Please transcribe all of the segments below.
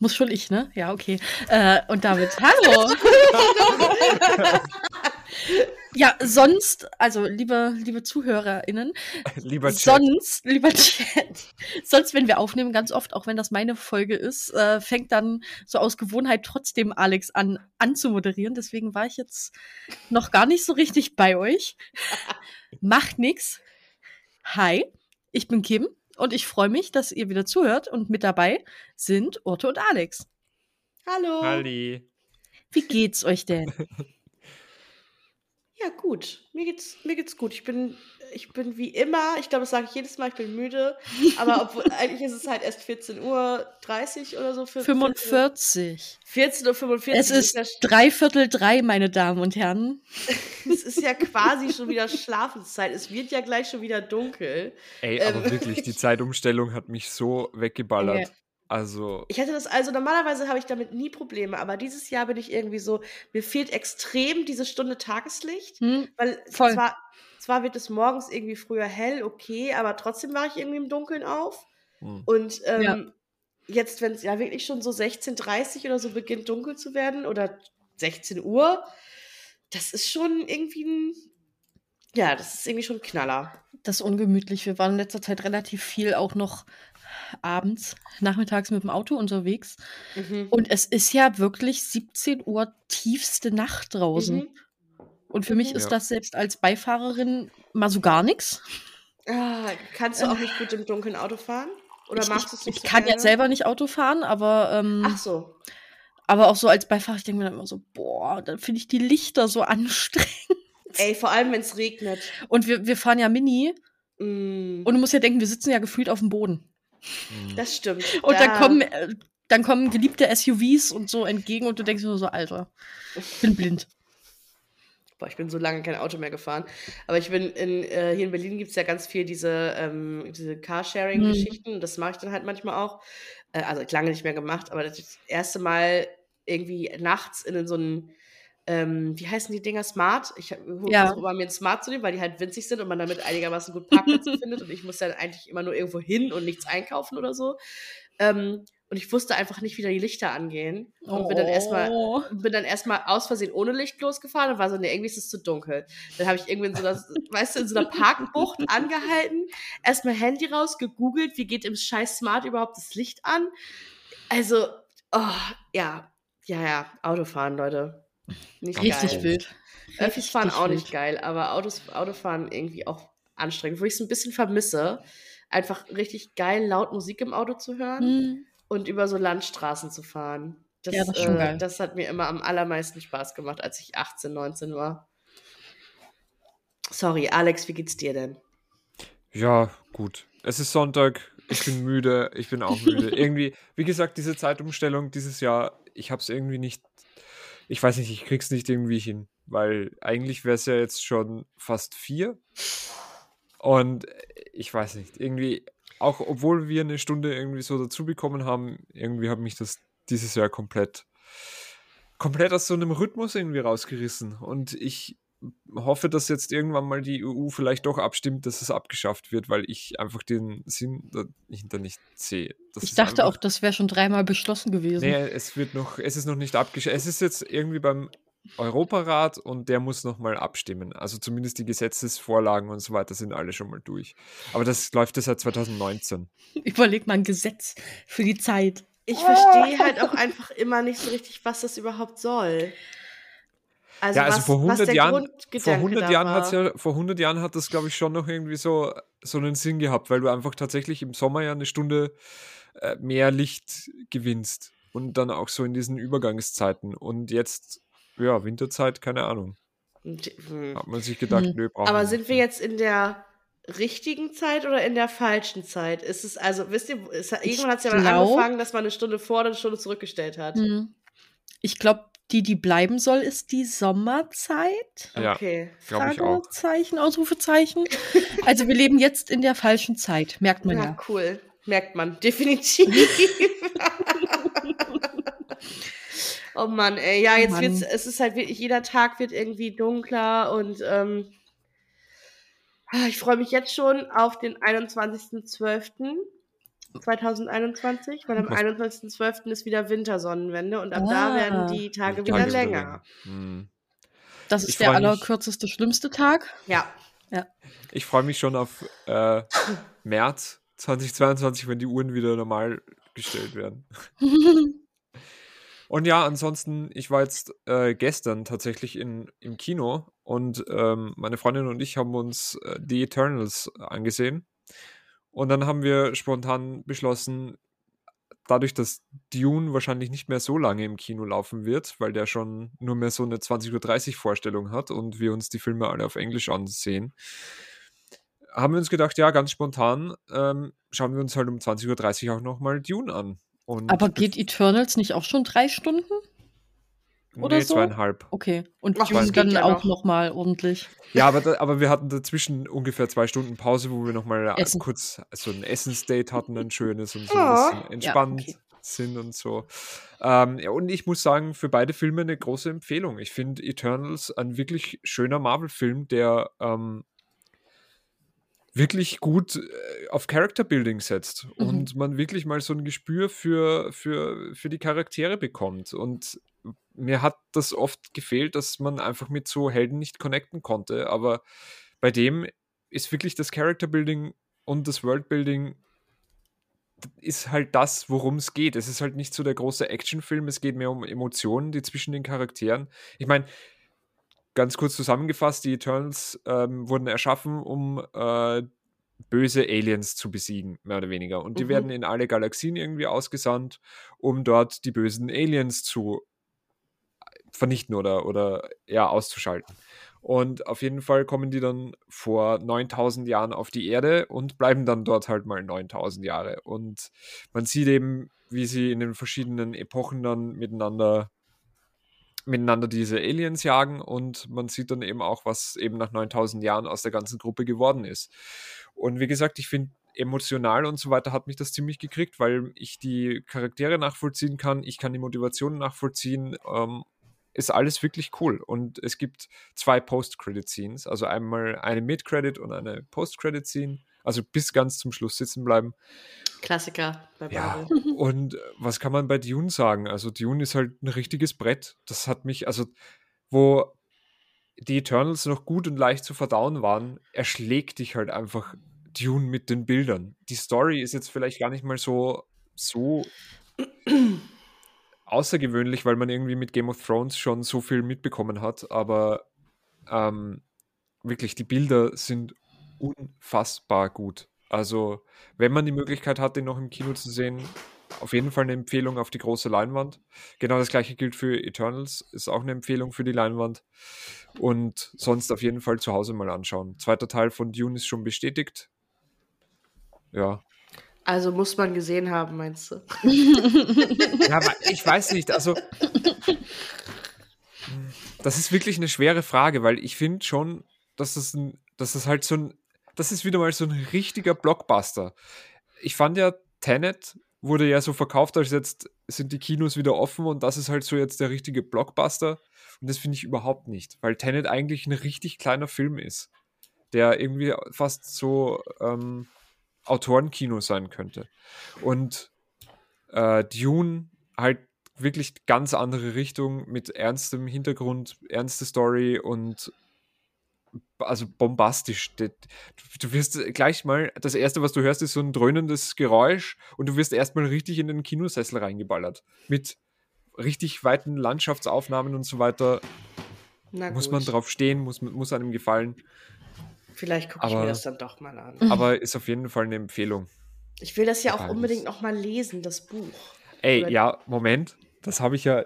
Muss schon ich, ne? Ja, okay. Äh, und damit, hallo. ja, sonst, also liebe, liebe ZuhörerInnen, lieber Chat. sonst, lieber Chat, sonst, wenn wir aufnehmen, ganz oft, auch wenn das meine Folge ist, äh, fängt dann so aus Gewohnheit trotzdem Alex an, anzumoderieren. Deswegen war ich jetzt noch gar nicht so richtig bei euch. Macht nix. Hi, ich bin Kim und ich freue mich, dass ihr wieder zuhört und mit dabei sind Otto und Alex. Hallo. Halli. Wie geht's euch denn? Ja, gut. Mir geht's, mir geht's gut. Ich bin, ich bin wie immer, ich glaube, das sage ich jedes Mal, ich bin müde. Aber obwohl, eigentlich ist es halt erst 14.30 Uhr oder so. Für 45. 14.45 Uhr. Es ist dreiviertel drei, meine Damen und Herren. es ist ja quasi schon wieder Schlafenszeit. Es wird ja gleich schon wieder dunkel. Ey, aber ähm, wirklich, die Zeitumstellung hat mich so weggeballert. Okay. Also. Ich hätte das, also normalerweise habe ich damit nie Probleme, aber dieses Jahr bin ich irgendwie so, mir fehlt extrem diese Stunde Tageslicht, hm, weil voll. Zwar, zwar wird es morgens irgendwie früher hell, okay, aber trotzdem war ich irgendwie im Dunkeln auf. Hm. Und ähm, ja. jetzt, wenn es ja wirklich schon so 16.30 oder so beginnt dunkel zu werden oder 16 Uhr, das ist schon irgendwie ein, ja, das ist irgendwie schon ein Knaller. Das ist ungemütlich. Wir waren in letzter Zeit relativ viel auch noch abends, nachmittags mit dem Auto unterwegs. Mhm. Und es ist ja wirklich 17 Uhr tiefste Nacht draußen. Mhm. Und für mich mhm. ist ja. das selbst als Beifahrerin mal so gar nichts. Ah, kannst du auch nicht gut im dunklen Auto fahren? Oder ich, machst du es nicht Ich so kann gerne? ja selber nicht Auto fahren, aber. Ähm, Ach so. Aber auch so als Beifahrer, ich denke mir dann immer so, boah, dann finde ich die Lichter so anstrengend. Ey, vor allem, wenn es regnet. Und wir, wir fahren ja Mini. Mm. Und du musst ja denken, wir sitzen ja gefühlt auf dem Boden. Mhm. Das stimmt. Und da. dann kommen, äh, dann kommen geliebte SUVs und so entgegen und du denkst nur so, Alter, ich bin blind. Boah, ich bin so lange kein Auto mehr gefahren. Aber ich bin in, äh, hier in Berlin gibt es ja ganz viel diese, ähm, diese Carsharing-Geschichten. Mhm. Das mache ich dann halt manchmal auch. Äh, also lange nicht mehr gemacht, aber das, das erste Mal irgendwie nachts in so einen ähm, wie heißen die Dinger? Smart. Ich ja. versuche immer mir ein Smart zu nehmen, weil die halt winzig sind und man damit einigermaßen gut Parkplätze findet. Und ich muss dann eigentlich immer nur irgendwo hin und nichts einkaufen oder so. Ähm, und ich wusste einfach nicht, wie da die Lichter angehen. Und oh. bin dann erstmal bin dann erstmal aus Versehen ohne Licht losgefahren und war so, nee, irgendwie ist es zu dunkel. Dann habe ich irgendwie in so einer, weißt du, in so einer Parkbucht angehalten, erstmal Handy raus, gegoogelt, wie geht im scheiß Smart überhaupt das Licht an. Also, oh, ja, ja, ja, Autofahren, Leute. Nicht Richtig geil. wild. Öffis fahren auch nicht geil, aber Autos, Autofahren irgendwie auch anstrengend, wo ich es ein bisschen vermisse. Einfach richtig geil laut Musik im Auto zu hören mhm. und über so Landstraßen zu fahren. Das, ja, das, äh, das hat mir immer am allermeisten Spaß gemacht, als ich 18, 19 war. Sorry, Alex, wie geht's dir denn? Ja, gut. Es ist Sonntag, ich bin müde, ich bin auch müde. irgendwie, wie gesagt, diese Zeitumstellung dieses Jahr, ich habe es irgendwie nicht ich weiß nicht, ich krieg's nicht irgendwie hin, weil eigentlich wäre es ja jetzt schon fast vier. Und ich weiß nicht, irgendwie, auch obwohl wir eine Stunde irgendwie so dazu bekommen haben, irgendwie hat mich das dieses Jahr komplett, komplett aus so einem Rhythmus irgendwie rausgerissen. Und ich hoffe, dass jetzt irgendwann mal die EU vielleicht doch abstimmt, dass es abgeschafft wird, weil ich einfach den Sinn dahinter nicht sehe. Das ich dachte einfach, auch, das wäre schon dreimal beschlossen gewesen. Nee, es wird noch, es ist noch nicht abgeschafft. Es ist jetzt irgendwie beim Europarat und der muss nochmal abstimmen. Also zumindest die Gesetzesvorlagen und so weiter sind alle schon mal durch. Aber das läuft ja seit 2019. Überleg mal ein Gesetz für die Zeit. Ich verstehe halt auch einfach immer nicht so richtig, was das überhaupt soll. Also ja, also was, vor 100 Jahren, vor 100 Jahren hat's ja, vor 100 Jahren hat das, glaube ich, schon noch irgendwie so, so einen Sinn gehabt, weil du einfach tatsächlich im Sommer ja eine Stunde äh, mehr Licht gewinnst und dann auch so in diesen Übergangszeiten und jetzt, ja, Winterzeit, keine Ahnung. Hm. Hat man sich gedacht, hm. nö, brauchen Aber sind wir jetzt in der richtigen Zeit oder in der falschen Zeit? Ist es also, wisst ihr, es, irgendwann hat es ja mal angefangen, dass man eine Stunde vor oder eine Stunde zurückgestellt hat. Hm. Ich glaube, die, die bleiben soll, ist die Sommerzeit. Ja, okay. Fragezeichen, Ausrufezeichen. also wir leben jetzt in der falschen Zeit, merkt man ja. Ja, cool. Merkt man, definitiv. oh Mann, ey. Ja, jetzt oh wird's, es ist halt wirklich, jeder Tag wird irgendwie dunkler und ähm, ah, ich freue mich jetzt schon auf den 21.12., 2021, weil am 21.12. ist wieder Wintersonnenwende und ab ah, da werden die Tage, wieder Tage länger. länger. Hm. Das ist ich der allerkürzeste, mich, schlimmste Tag. Ja. ja. Ich freue mich schon auf äh, März 2022, wenn die Uhren wieder normal gestellt werden. und ja, ansonsten, ich war jetzt äh, gestern tatsächlich in, im Kino und ähm, meine Freundin und ich haben uns äh, The Eternals angesehen. Und dann haben wir spontan beschlossen, dadurch, dass Dune wahrscheinlich nicht mehr so lange im Kino laufen wird, weil der schon nur mehr so eine 20.30 Uhr Vorstellung hat und wir uns die Filme alle auf Englisch ansehen, haben wir uns gedacht, ja, ganz spontan ähm, schauen wir uns halt um 20.30 Uhr auch nochmal Dune an. Und Aber geht Eternals nicht auch schon drei Stunden? Oder nee, so? zweieinhalb. Okay. Und Ach, Dune dann auch noch. nochmal ordentlich. Ja, aber, da, aber wir hatten dazwischen ungefähr zwei Stunden Pause, wo wir nochmal kurz so ein Essensdate hatten, ein schönes und so ein bisschen entspannt ja, okay. sind und so. Ähm, ja, und ich muss sagen, für beide Filme eine große Empfehlung. Ich finde Eternals ein wirklich schöner Marvel-Film, der ähm, wirklich gut äh, auf Character Building setzt mhm. und man wirklich mal so ein Gespür für, für, für die Charaktere bekommt. Und mir hat das oft gefehlt, dass man einfach mit so Helden nicht connecten konnte. Aber bei dem ist wirklich das Character Building und das World Building ist halt das, worum es geht. Es ist halt nicht so der große Actionfilm, es geht mehr um Emotionen, die zwischen den Charakteren. Ich meine, ganz kurz zusammengefasst, die Eternals ähm, wurden erschaffen, um äh, böse Aliens zu besiegen, mehr oder weniger. Und die mhm. werden in alle Galaxien irgendwie ausgesandt, um dort die bösen Aliens zu vernichten oder, oder ja, auszuschalten. Und auf jeden Fall kommen die dann vor 9000 Jahren auf die Erde und bleiben dann dort halt mal 9000 Jahre. Und man sieht eben, wie sie in den verschiedenen Epochen dann miteinander miteinander diese Aliens jagen und man sieht dann eben auch, was eben nach 9000 Jahren aus der ganzen Gruppe geworden ist. Und wie gesagt, ich finde, emotional und so weiter hat mich das ziemlich gekriegt, weil ich die Charaktere nachvollziehen kann, ich kann die Motivation nachvollziehen. Ähm, ist alles wirklich cool. Und es gibt zwei Post-Credit-Scenes, also einmal eine Mid-Credit und eine Post-Credit-Scene, also bis ganz zum Schluss sitzen bleiben. Klassiker bei Ja, und äh, was kann man bei Dune sagen? Also Dune ist halt ein richtiges Brett. Das hat mich, also wo die Eternals noch gut und leicht zu verdauen waren, erschlägt dich halt einfach Dune mit den Bildern. Die Story ist jetzt vielleicht gar nicht mal so, so außergewöhnlich, weil man irgendwie mit Game of Thrones schon so viel mitbekommen hat, aber ähm, wirklich, die Bilder sind unfassbar gut. Also, wenn man die Möglichkeit hat, den noch im Kino zu sehen, auf jeden Fall eine Empfehlung auf die große Leinwand. Genau das gleiche gilt für Eternals, ist auch eine Empfehlung für die Leinwand. Und sonst auf jeden Fall zu Hause mal anschauen. Zweiter Teil von Dune ist schon bestätigt. Ja. Also muss man gesehen haben, meinst du? ja, ich weiß nicht. Also, das ist wirklich eine schwere Frage, weil ich finde schon, dass das, ein, dass das halt so ein, das ist wieder mal so ein richtiger Blockbuster. Ich fand ja Tenet wurde ja so verkauft, als jetzt sind die Kinos wieder offen und das ist halt so jetzt der richtige Blockbuster. Und das finde ich überhaupt nicht, weil Tenet eigentlich ein richtig kleiner Film ist, der irgendwie fast so ähm, Autorenkino sein könnte. Und äh, Dune halt wirklich ganz andere Richtung mit ernstem Hintergrund, ernste Story und also bombastisch. Du wirst gleich mal, das erste, was du hörst, ist so ein dröhnendes Geräusch und du wirst erstmal richtig in den Kinosessel reingeballert. Mit richtig weiten Landschaftsaufnahmen und so weiter. Muss man drauf stehen, muss, muss einem gefallen. Vielleicht gucke ich mir das dann doch mal an. Aber ist auf jeden Fall eine Empfehlung. Ich will das ja auch unbedingt noch mal lesen, das Buch. Ey, Oder ja, Moment. Das habe ich ja,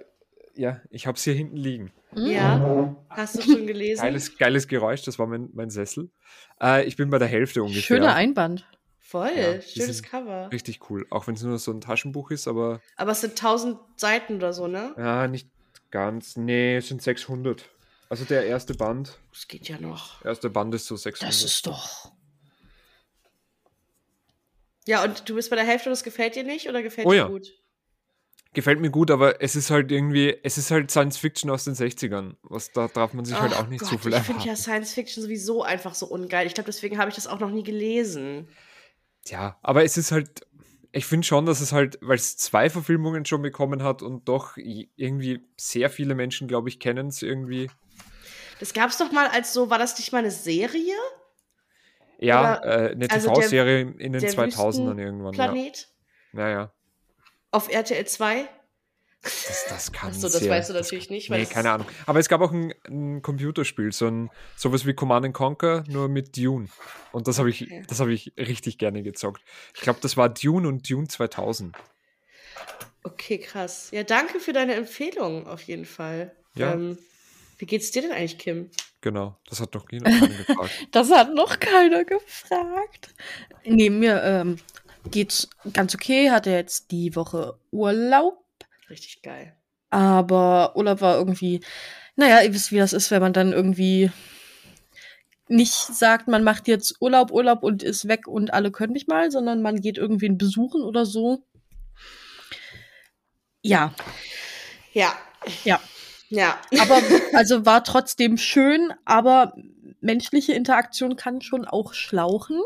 ja, ich habe es hier hinten liegen. Ja, hast du schon gelesen? Geiles, geiles Geräusch, das war mein, mein Sessel. Äh, ich bin bei der Hälfte ungefähr. Schöner Einband. Voll, ja, schönes Cover. Richtig cool, auch wenn es nur so ein Taschenbuch ist, aber. Aber es sind 1000 Seiten oder so, ne? Ja, nicht ganz. Nee, es sind 600. Also der erste Band. Das geht ja noch. Der erste Band ist so 600. Das ist doch. Ja, und du bist bei der Hälfte und es gefällt dir nicht oder gefällt oh, dir ja. gut? gefällt mir gut, aber es ist halt irgendwie, es ist halt Science Fiction aus den 60ern. Was, da darf man sich halt auch nicht Gott, so viel Ich finde ja Science Fiction sowieso einfach so ungeil. Ich glaube, deswegen habe ich das auch noch nie gelesen. Ja, aber es ist halt, ich finde schon, dass es halt, weil es zwei Verfilmungen schon bekommen hat und doch irgendwie sehr viele Menschen, glaube ich, kennen es irgendwie. Das gab es doch mal als so, war das nicht mal eine Serie? Ja, äh, eine also TV-Serie in den 2000ern irgendwann. Planet? Ja. ja, ja. Auf RTL 2? Das, das kann Achso, das sehr, weißt du natürlich nicht. Nee, keine Ahnung. Aber es gab auch ein, ein, Computerspiel, so ein sowas wie Command Conquer, nur mit Dune. Und das habe ich, okay. hab ich richtig gerne gezockt. Ich glaube, das war Dune und Dune 2000. Okay, krass. Ja, danke für deine Empfehlung auf jeden Fall. Ja. Ähm, wie geht's dir denn eigentlich, Kim? Genau, das hat noch keiner gefragt. das hat noch keiner gefragt. Nee, mir ähm, geht's ganz okay. Hatte jetzt die Woche Urlaub Richtig geil. Aber Urlaub war irgendwie, naja, ihr wisst, wie das ist, wenn man dann irgendwie nicht sagt, man macht jetzt Urlaub, Urlaub und ist weg und alle können nicht mal, sondern man geht irgendwen besuchen oder so. Ja. Ja. Ja. Ja. Aber, also war trotzdem schön, aber menschliche Interaktion kann schon auch schlauchen.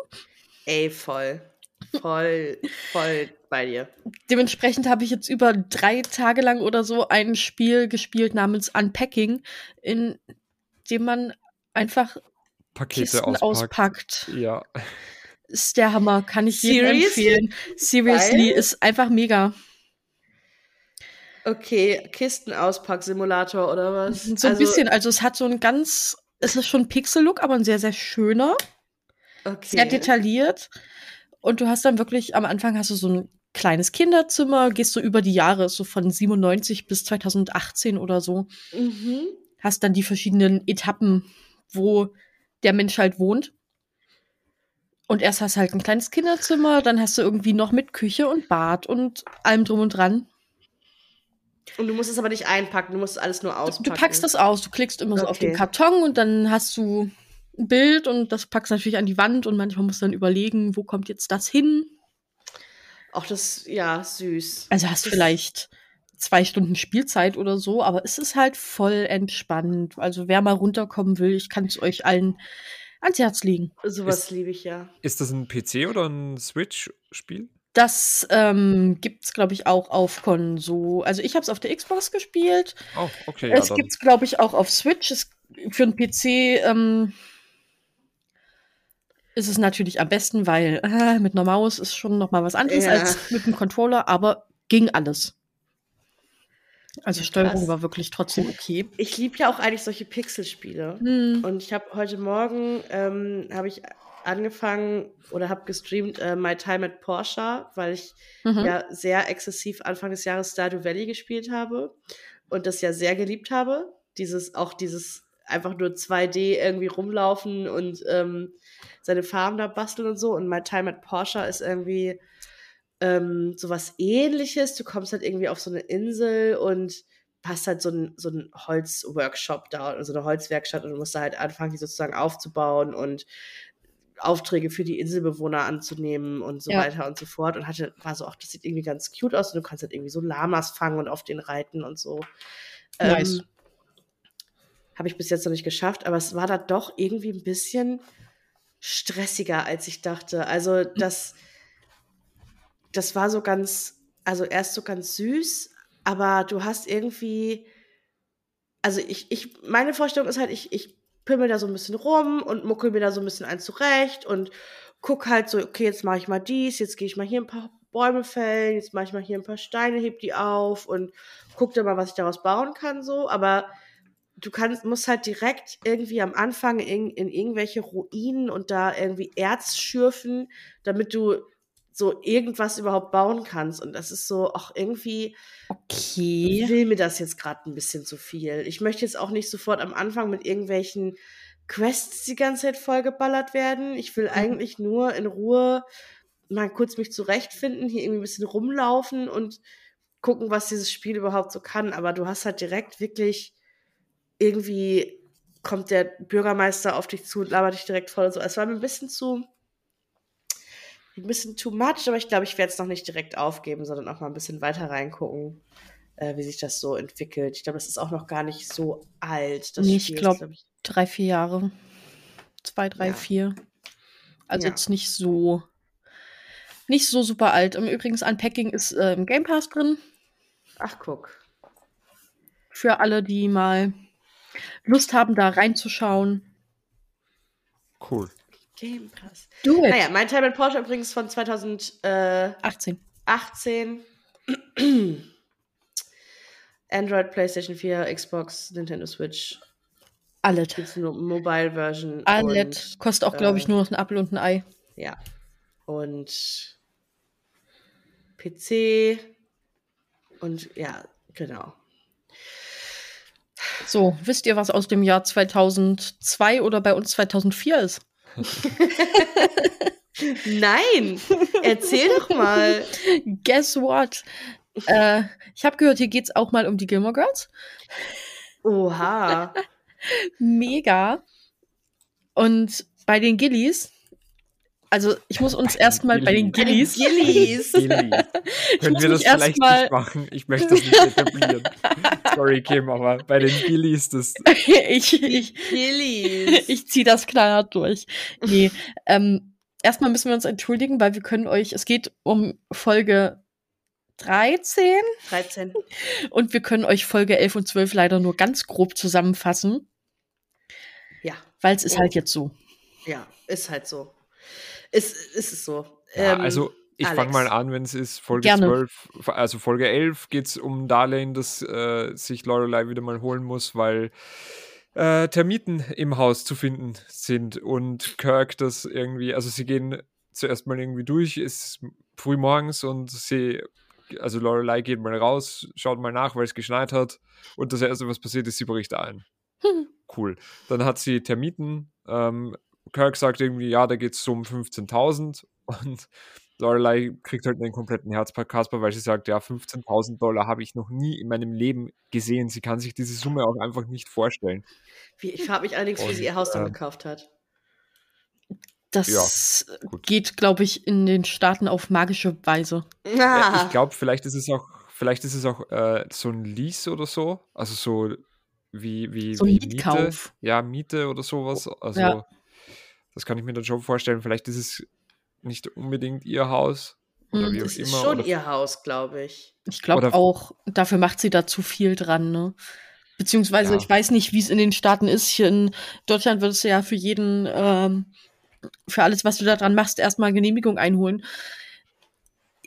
Ey, voll. Voll, voll bei dir. Dementsprechend habe ich jetzt über drei Tage lang oder so ein Spiel gespielt namens Unpacking, in dem man einfach Pakete Kisten auspackt. Ja. Ist der Hammer, kann ich jedem empfehlen. Seriously, Geil. ist einfach mega. Okay, Kistenauspack-Simulator oder was? So ein also, bisschen, also es hat so ein ganz, es ist schon Pixel-Look, aber ein sehr, sehr schöner. Okay. Sehr detailliert. Und du hast dann wirklich, am Anfang hast du so ein kleines Kinderzimmer, gehst so über die Jahre, so von 97 bis 2018 oder so. Mhm. Hast dann die verschiedenen Etappen, wo der Mensch halt wohnt. Und erst hast du halt ein kleines Kinderzimmer, dann hast du irgendwie noch mit Küche und Bad und allem drum und dran. Und du musst es aber nicht einpacken, du musst alles nur auspacken. Du, du packst das aus, du klickst immer okay. so auf den Karton und dann hast du ein Bild und das packst du natürlich an die Wand und manchmal musst du dann überlegen, wo kommt jetzt das hin. Auch das, ja, süß. Also hast du vielleicht zwei Stunden Spielzeit oder so, aber es ist halt voll entspannt. Also wer mal runterkommen will, ich kann es euch allen ans Herz legen. Sowas liebe ich ja. Ist das ein PC oder ein Switch-Spiel? Das ähm, gibt es, glaube ich, auch auf Konsole. Also ich habe es auf der Xbox gespielt. Oh, okay. Es ja, gibt es, glaube ich, auch auf Switch. Es, für einen PC ähm, ist es natürlich am besten, weil äh, mit einer Maus ist schon noch mal was anderes ja. als mit einem Controller, aber ging alles. Also ja, Steuerung war wirklich trotzdem okay. Ich liebe ja auch eigentlich solche Pixelspiele. Hm. Und ich habe heute Morgen ähm, habe ich angefangen oder habe gestreamt äh, My Time at Porsche, weil ich mhm. ja sehr exzessiv Anfang des Jahres Stardew Valley gespielt habe und das ja sehr geliebt habe. Dieses auch dieses einfach nur 2D irgendwie rumlaufen und ähm, seine Farben da basteln und so. Und My Time at Porsche ist irgendwie ähm, sowas ähnliches. Du kommst halt irgendwie auf so eine Insel und hast halt so ein, so ein Holzworkshop da, also eine Holzwerkstatt und du musst da halt anfangen, die sozusagen aufzubauen und Aufträge für die Inselbewohner anzunehmen und so ja. weiter und so fort. Und hatte, war so, ach, das sieht irgendwie ganz cute aus und du kannst halt irgendwie so Lamas fangen und auf den reiten und so. Nice. Ähm, Habe ich bis jetzt noch nicht geschafft, aber es war da doch irgendwie ein bisschen stressiger, als ich dachte. Also das, das war so ganz, also erst so ganz süß, aber du hast irgendwie, also ich, ich, meine Vorstellung ist halt, ich, ich pimmel da so ein bisschen rum und muckel mir da so ein bisschen ein zurecht und guck halt so, okay, jetzt mache ich mal dies, jetzt gehe ich mal hier ein paar Bäume fällen, jetzt mache ich mal hier ein paar Steine, heb die auf und guck dann mal, was ich daraus bauen kann, so, aber du kannst, musst halt direkt irgendwie am Anfang in, in irgendwelche Ruinen und da irgendwie Erz schürfen, damit du so irgendwas überhaupt bauen kannst. Und das ist so, auch irgendwie okay. will mir das jetzt gerade ein bisschen zu viel. Ich möchte jetzt auch nicht sofort am Anfang mit irgendwelchen Quests die ganze Zeit vollgeballert werden. Ich will mhm. eigentlich nur in Ruhe mal kurz mich zurechtfinden, hier irgendwie ein bisschen rumlaufen und gucken, was dieses Spiel überhaupt so kann. Aber du hast halt direkt wirklich irgendwie kommt der Bürgermeister auf dich zu und labert dich direkt voll und so. Es war mir ein bisschen zu, ein bisschen too much, aber ich glaube, ich werde es noch nicht direkt aufgeben, sondern auch mal ein bisschen weiter reingucken, äh, wie sich das so entwickelt. Ich glaube, das ist auch noch gar nicht so alt. Das nee, ich glaube, glaub drei, vier Jahre. Zwei, drei, ja. vier. Also ja. jetzt nicht so Nicht so super alt. Im Übrigens, Unpacking ist äh, im Game Pass drin. Ach, guck. Für alle, die mal Lust haben, da reinzuschauen. Cool. Game Pass. Do it. Naja, mein Teil mit Porsche übrigens von 2018. 18. Android, PlayStation 4, Xbox, Nintendo Switch. Alles. Gibt's nur Mobile Version. Alles. und, Kostet auch, glaube ich, äh, nur noch ein Apfel und ein Ei. Ja. Und PC. Und ja, genau. So, wisst ihr, was aus dem Jahr 2002 oder bei uns 2004 ist? Nein! Erzähl doch mal. Guess what? äh, ich habe gehört, hier geht's auch mal um die Gilmore Girls. Oha. Mega. Und bei den Gillies, also ich muss uns erstmal bei den Gillies, Gillies. Gilly. Können wir das vielleicht mal- nicht machen? Ich möchte das nicht etablieren. Sorry, Kim, aber bei den Gillies, das. ich, ich, Gillies. ich ziehe das knallhart durch. Nee, ähm, erstmal müssen wir uns entschuldigen, weil wir können euch, es geht um Folge 13 13. und wir können euch Folge 11 und 12 leider nur ganz grob zusammenfassen, Ja, weil es ist Oh. halt jetzt so. ja, ist halt so. Ist, ist es so. Ja, Ähm, also, ich fange mal an, wenn es ist Folge Gerne. 12. Also, Folge 11 geht es um Darlene, das äh, sich Lorelei wieder mal holen muss, weil äh, Termiten im Haus zu finden sind und Kirk das irgendwie, also sie gehen zuerst mal irgendwie durch, ist früh morgens und sie, also Lorelei geht mal raus, schaut mal nach, weil es geschneit hat und das erste, was passiert ist, sie bricht ein. Cool. Dann hat sie Termiten. Ähm, Kirk sagt irgendwie, ja, da geht es so um 15.000 und Lorelei kriegt halt einen kompletten Herzkasper, weil sie sagt, ja, 15.000 Dollar habe ich noch nie in meinem Leben gesehen. Sie kann sich diese Summe auch einfach nicht vorstellen. Wie, ich frage mich allerdings, wie sie ihr Haus dann Und, ähm, gekauft hat. Das gut. geht, glaube ich, in den Staaten auf magische Weise. Ja, Ah, ich glaube, vielleicht ist es auch, vielleicht ist es auch äh, so ein Lease oder so. Also so wie, wie, So ein wie Mietkauf. Miete. Ja, Miete oder sowas. Also Ja. Das kann ich mir dann schon vorstellen. Vielleicht ist es nicht unbedingt ihr Haus. Oder Hm, wie auch das ist immer. schon oder ihr Haus, glaube ich. Ich glaube auch, dafür macht sie da zu viel dran, ne? Beziehungsweise, Ja. ich weiß nicht, wie es in den Staaten ist. Hier in Deutschland würdest du ja für jeden, ähm, für alles, was du da dran machst, erstmal Genehmigung einholen.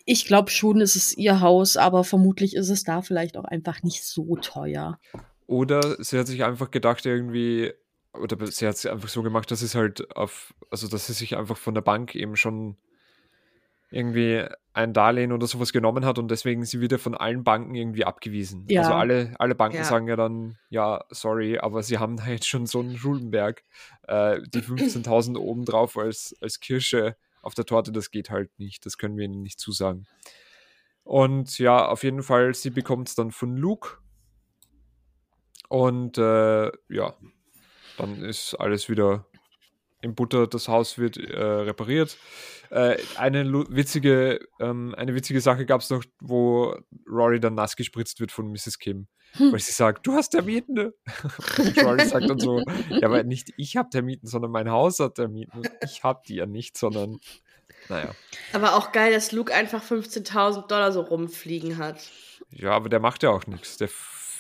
Ich glaube schon, es ist ihr Haus, aber vermutlich ist es da vielleicht auch einfach nicht so teuer. Oder sie hat sich einfach gedacht, irgendwie, oder sie hat es einfach so gemacht, dass es halt auf, also dass sie sich einfach von der Bank eben schon irgendwie ein Darlehen oder sowas genommen hat und deswegen sie wieder von allen Banken irgendwie abgewiesen. Ja. Also alle, alle Banken Ja. sagen ja dann, ja, sorry, aber sie haben da jetzt schon so einen Schuldenberg. Äh, die 15.000 obendrauf als, als Kirsche auf der Torte, das geht halt nicht. Das können wir ihnen nicht zusagen. Und ja, auf jeden Fall, sie bekommt es dann von Luke. Und äh, ja, dann ist alles wieder in Butter. Das Haus wird äh, repariert. Äh, eine witzige, ähm, eine witzige Sache gab es noch, wo Rory dann nass gespritzt wird von Mrs. Kim. Hm. Weil sie sagt, du hast Termiten. Und Rory sagt dann so, ja, aber nicht ich habe Termiten, sondern mein Haus hat Termiten. Ich habe die ja nicht, sondern, naja. Aber auch geil, dass Luke einfach 15.000 Dollar so rumfliegen hat. Ja, aber der macht ja auch nichts. Der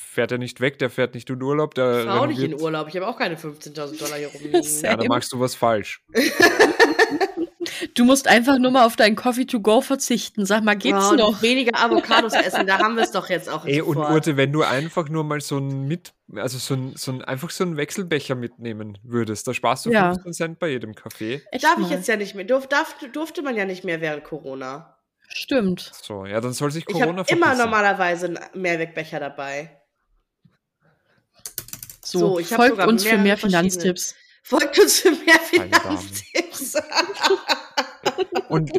fährt ja nicht weg, der fährt nicht in Urlaub. Der Ich war auch nicht in Urlaub. Ich habe auch keine 15.000 Dollar hier rumliegen. Ja, dann machst du was falsch. Du musst einfach nur mal auf deinen Coffee to go verzichten. Sag mal, geht's Wow, noch? weniger Avocados essen, da haben wir es doch jetzt auch Ey, und sofort. Urte, wenn du einfach nur mal so ein mit, also so ein, so ein, einfach so einen Wechselbecher mitnehmen würdest, da sparst du Ja. 15 Cent bei jedem Kaffee. Echt Darf ich mal. jetzt ja nicht mehr. Durf, darf, durfte man ja nicht mehr während Corona. Stimmt. So, ja, dann soll sich Ich Corona habe immer normalerweise einen Mehrwegbecher dabei. So, So, folgt sogar uns für mehr. Finanztipps. Folgt uns für mehr. Finanztipps. Und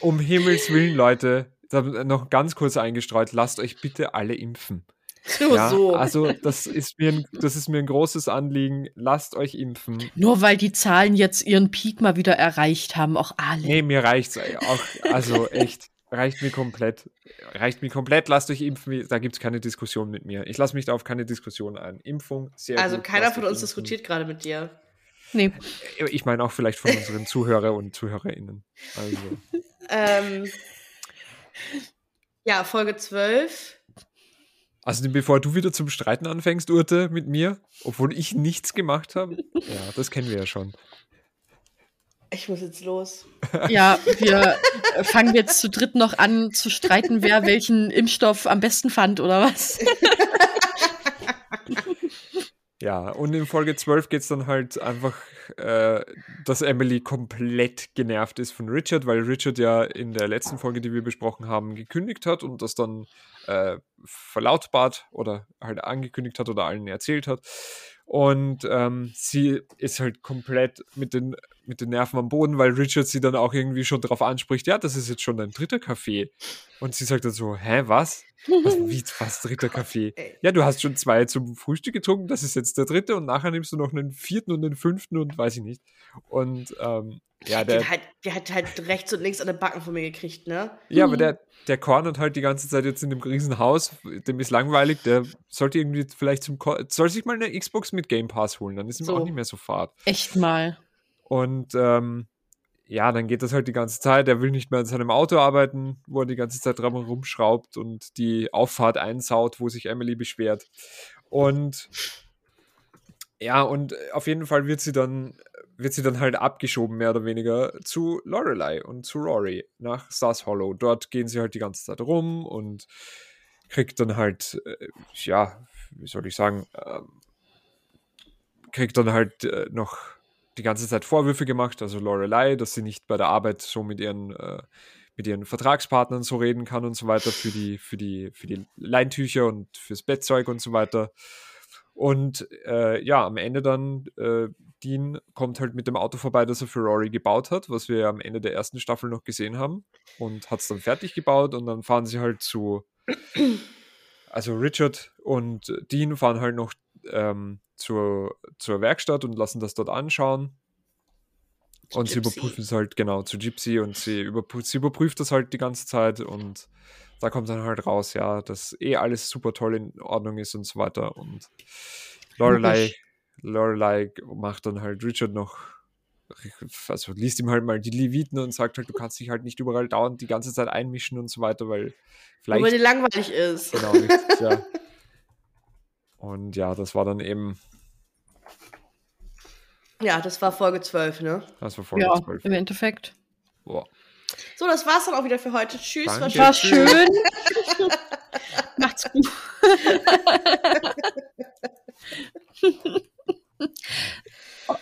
um Himmels Willen, Leute, da noch ganz kurz eingestreut, lasst euch bitte alle impfen. Nur Ja, so. also das ist, mir ein, das ist mir ein großes Anliegen. Lasst euch impfen. Nur weil die Zahlen jetzt ihren Peak mal wieder erreicht haben, auch alle. Nee, mir reicht's auch. Also echt, reicht mir komplett. Reicht mir komplett. Lasst euch impfen. Da gibt's keine Diskussion mit mir. Ich lasse mich da auf keine Diskussion ein. Impfung, sehr also gut. keiner von uns impfen. diskutiert gerade mit dir. Nee. Ich meine auch vielleicht von unseren Zuhörer und Zuhörerinnen. Also, ähm, ja, Folge 12. Also bevor du wieder zum Streiten anfängst, Urte, mit mir, obwohl ich nichts gemacht habe. Ja, das kennen wir ja schon. Ich muss jetzt los. Ja, wir fangen jetzt zu dritt noch an zu streiten, wer welchen Impfstoff am besten fand oder was. Ja, und in Folge 12 geht es dann halt einfach, äh, dass Emily komplett genervt ist von Richard, weil Richard ja in der letzten Folge, die wir besprochen haben, gekündigt hat und das dann äh, verlautbart oder halt angekündigt hat oder allen erzählt hat. Und ähm, sie ist halt komplett mit den, mit den Nerven am Boden, weil Richard sie dann auch irgendwie schon darauf anspricht, ja, das ist jetzt schon dein dritter Kaffee. Und sie sagt dann so, hä, was? was wie, was, dritter Kaffee? Ja, du hast schon zwei zum Frühstück getrunken, das ist jetzt der dritte und nachher nimmst du noch einen vierten und einen fünften und weiß ich nicht. Und ähm, ja, der, der, hat, der hat halt rechts und links an den Backen von mir gekriegt, ne? Ja, aber der, der cornert halt die ganze Zeit jetzt in dem Riesenhaus, dem ist langweilig, der sollte irgendwie vielleicht zum, Ko soll sich mal eine Xbox mit Game Pass holen, dann ist ihm So. auch nicht mehr so fad. Echt mal. Und ähm, ja, dann geht das halt die ganze Zeit. Er will nicht mehr an seinem Auto arbeiten, wo er die ganze Zeit dran rumschraubt und die Auffahrt einsaut, wo sich Emily beschwert. Und ja, und auf jeden Fall wird sie dann wird sie dann halt abgeschoben, mehr oder weniger, zu Lorelei und zu Rory nach Stars Hollow. Dort gehen sie halt die ganze Zeit rum und kriegt dann halt, äh, ja, wie soll ich sagen, ähm, kriegt dann halt äh, noch die ganze Zeit Vorwürfe gemacht, also Lorelei, dass sie nicht bei der Arbeit so mit ihren, äh, mit ihren Vertragspartnern so reden kann und so weiter für die, für die, für die Leintücher und fürs Bettzeug und so weiter. Und äh, ja, am Ende dann, äh, Dean kommt halt mit dem Auto vorbei, das er für Rory gebaut hat, was wir am Ende der ersten Staffel noch gesehen haben. Und hat es dann fertig gebaut und dann fahren sie halt zu, also Richard und Dean fahren halt noch ähm, zur, zur Werkstatt und lassen das dort anschauen. Zu und sie Gypsy. überprüfen es halt genau zu Gypsy und sie, überprü sie überprüft das halt die ganze Zeit und da kommt dann halt raus, ja, dass eh alles super toll in Ordnung ist und so weiter. Und Lorelei. Lorelei macht dann halt Richard noch, also liest ihm halt mal die Leviten und sagt halt, du kannst dich halt nicht überall dauernd die ganze Zeit einmischen und so weiter, weil vielleicht. weil dir langweilig ist. Genau, richtig, ja. Und ja, das war dann eben, Ja, das war Folge 12, ne? das war Folge Ja, 12. im Endeffekt. Boah. So, das war's dann auch wieder für heute. Tschüss. Danke. War schön. Macht's gut.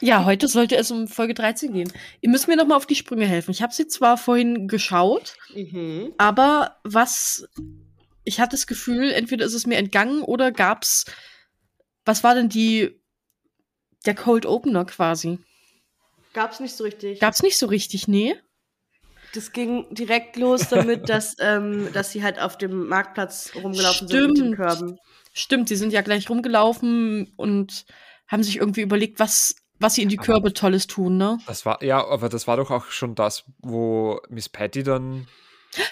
ja, heute sollte es um Folge 13 gehen. Ihr müsst mir noch mal auf die Sprünge helfen. Ich habe sie zwar vorhin geschaut, Mhm. aber was ich hatte das Gefühl, entweder ist es mir entgangen oder gab's was war denn die der Cold Opener quasi? Gab's nicht so richtig. Gab's nicht so richtig, nee. Das ging direkt los damit, dass, ähm, dass sie halt auf dem Marktplatz rumgelaufen sind mit den Stimmt. Körben. Stimmt, sie sind ja gleich rumgelaufen und haben sich irgendwie überlegt, was, was sie in die Aber- Körbe Tolles tun, ne? Das war, ja, aber das war doch auch schon das, wo Miss Patty dann.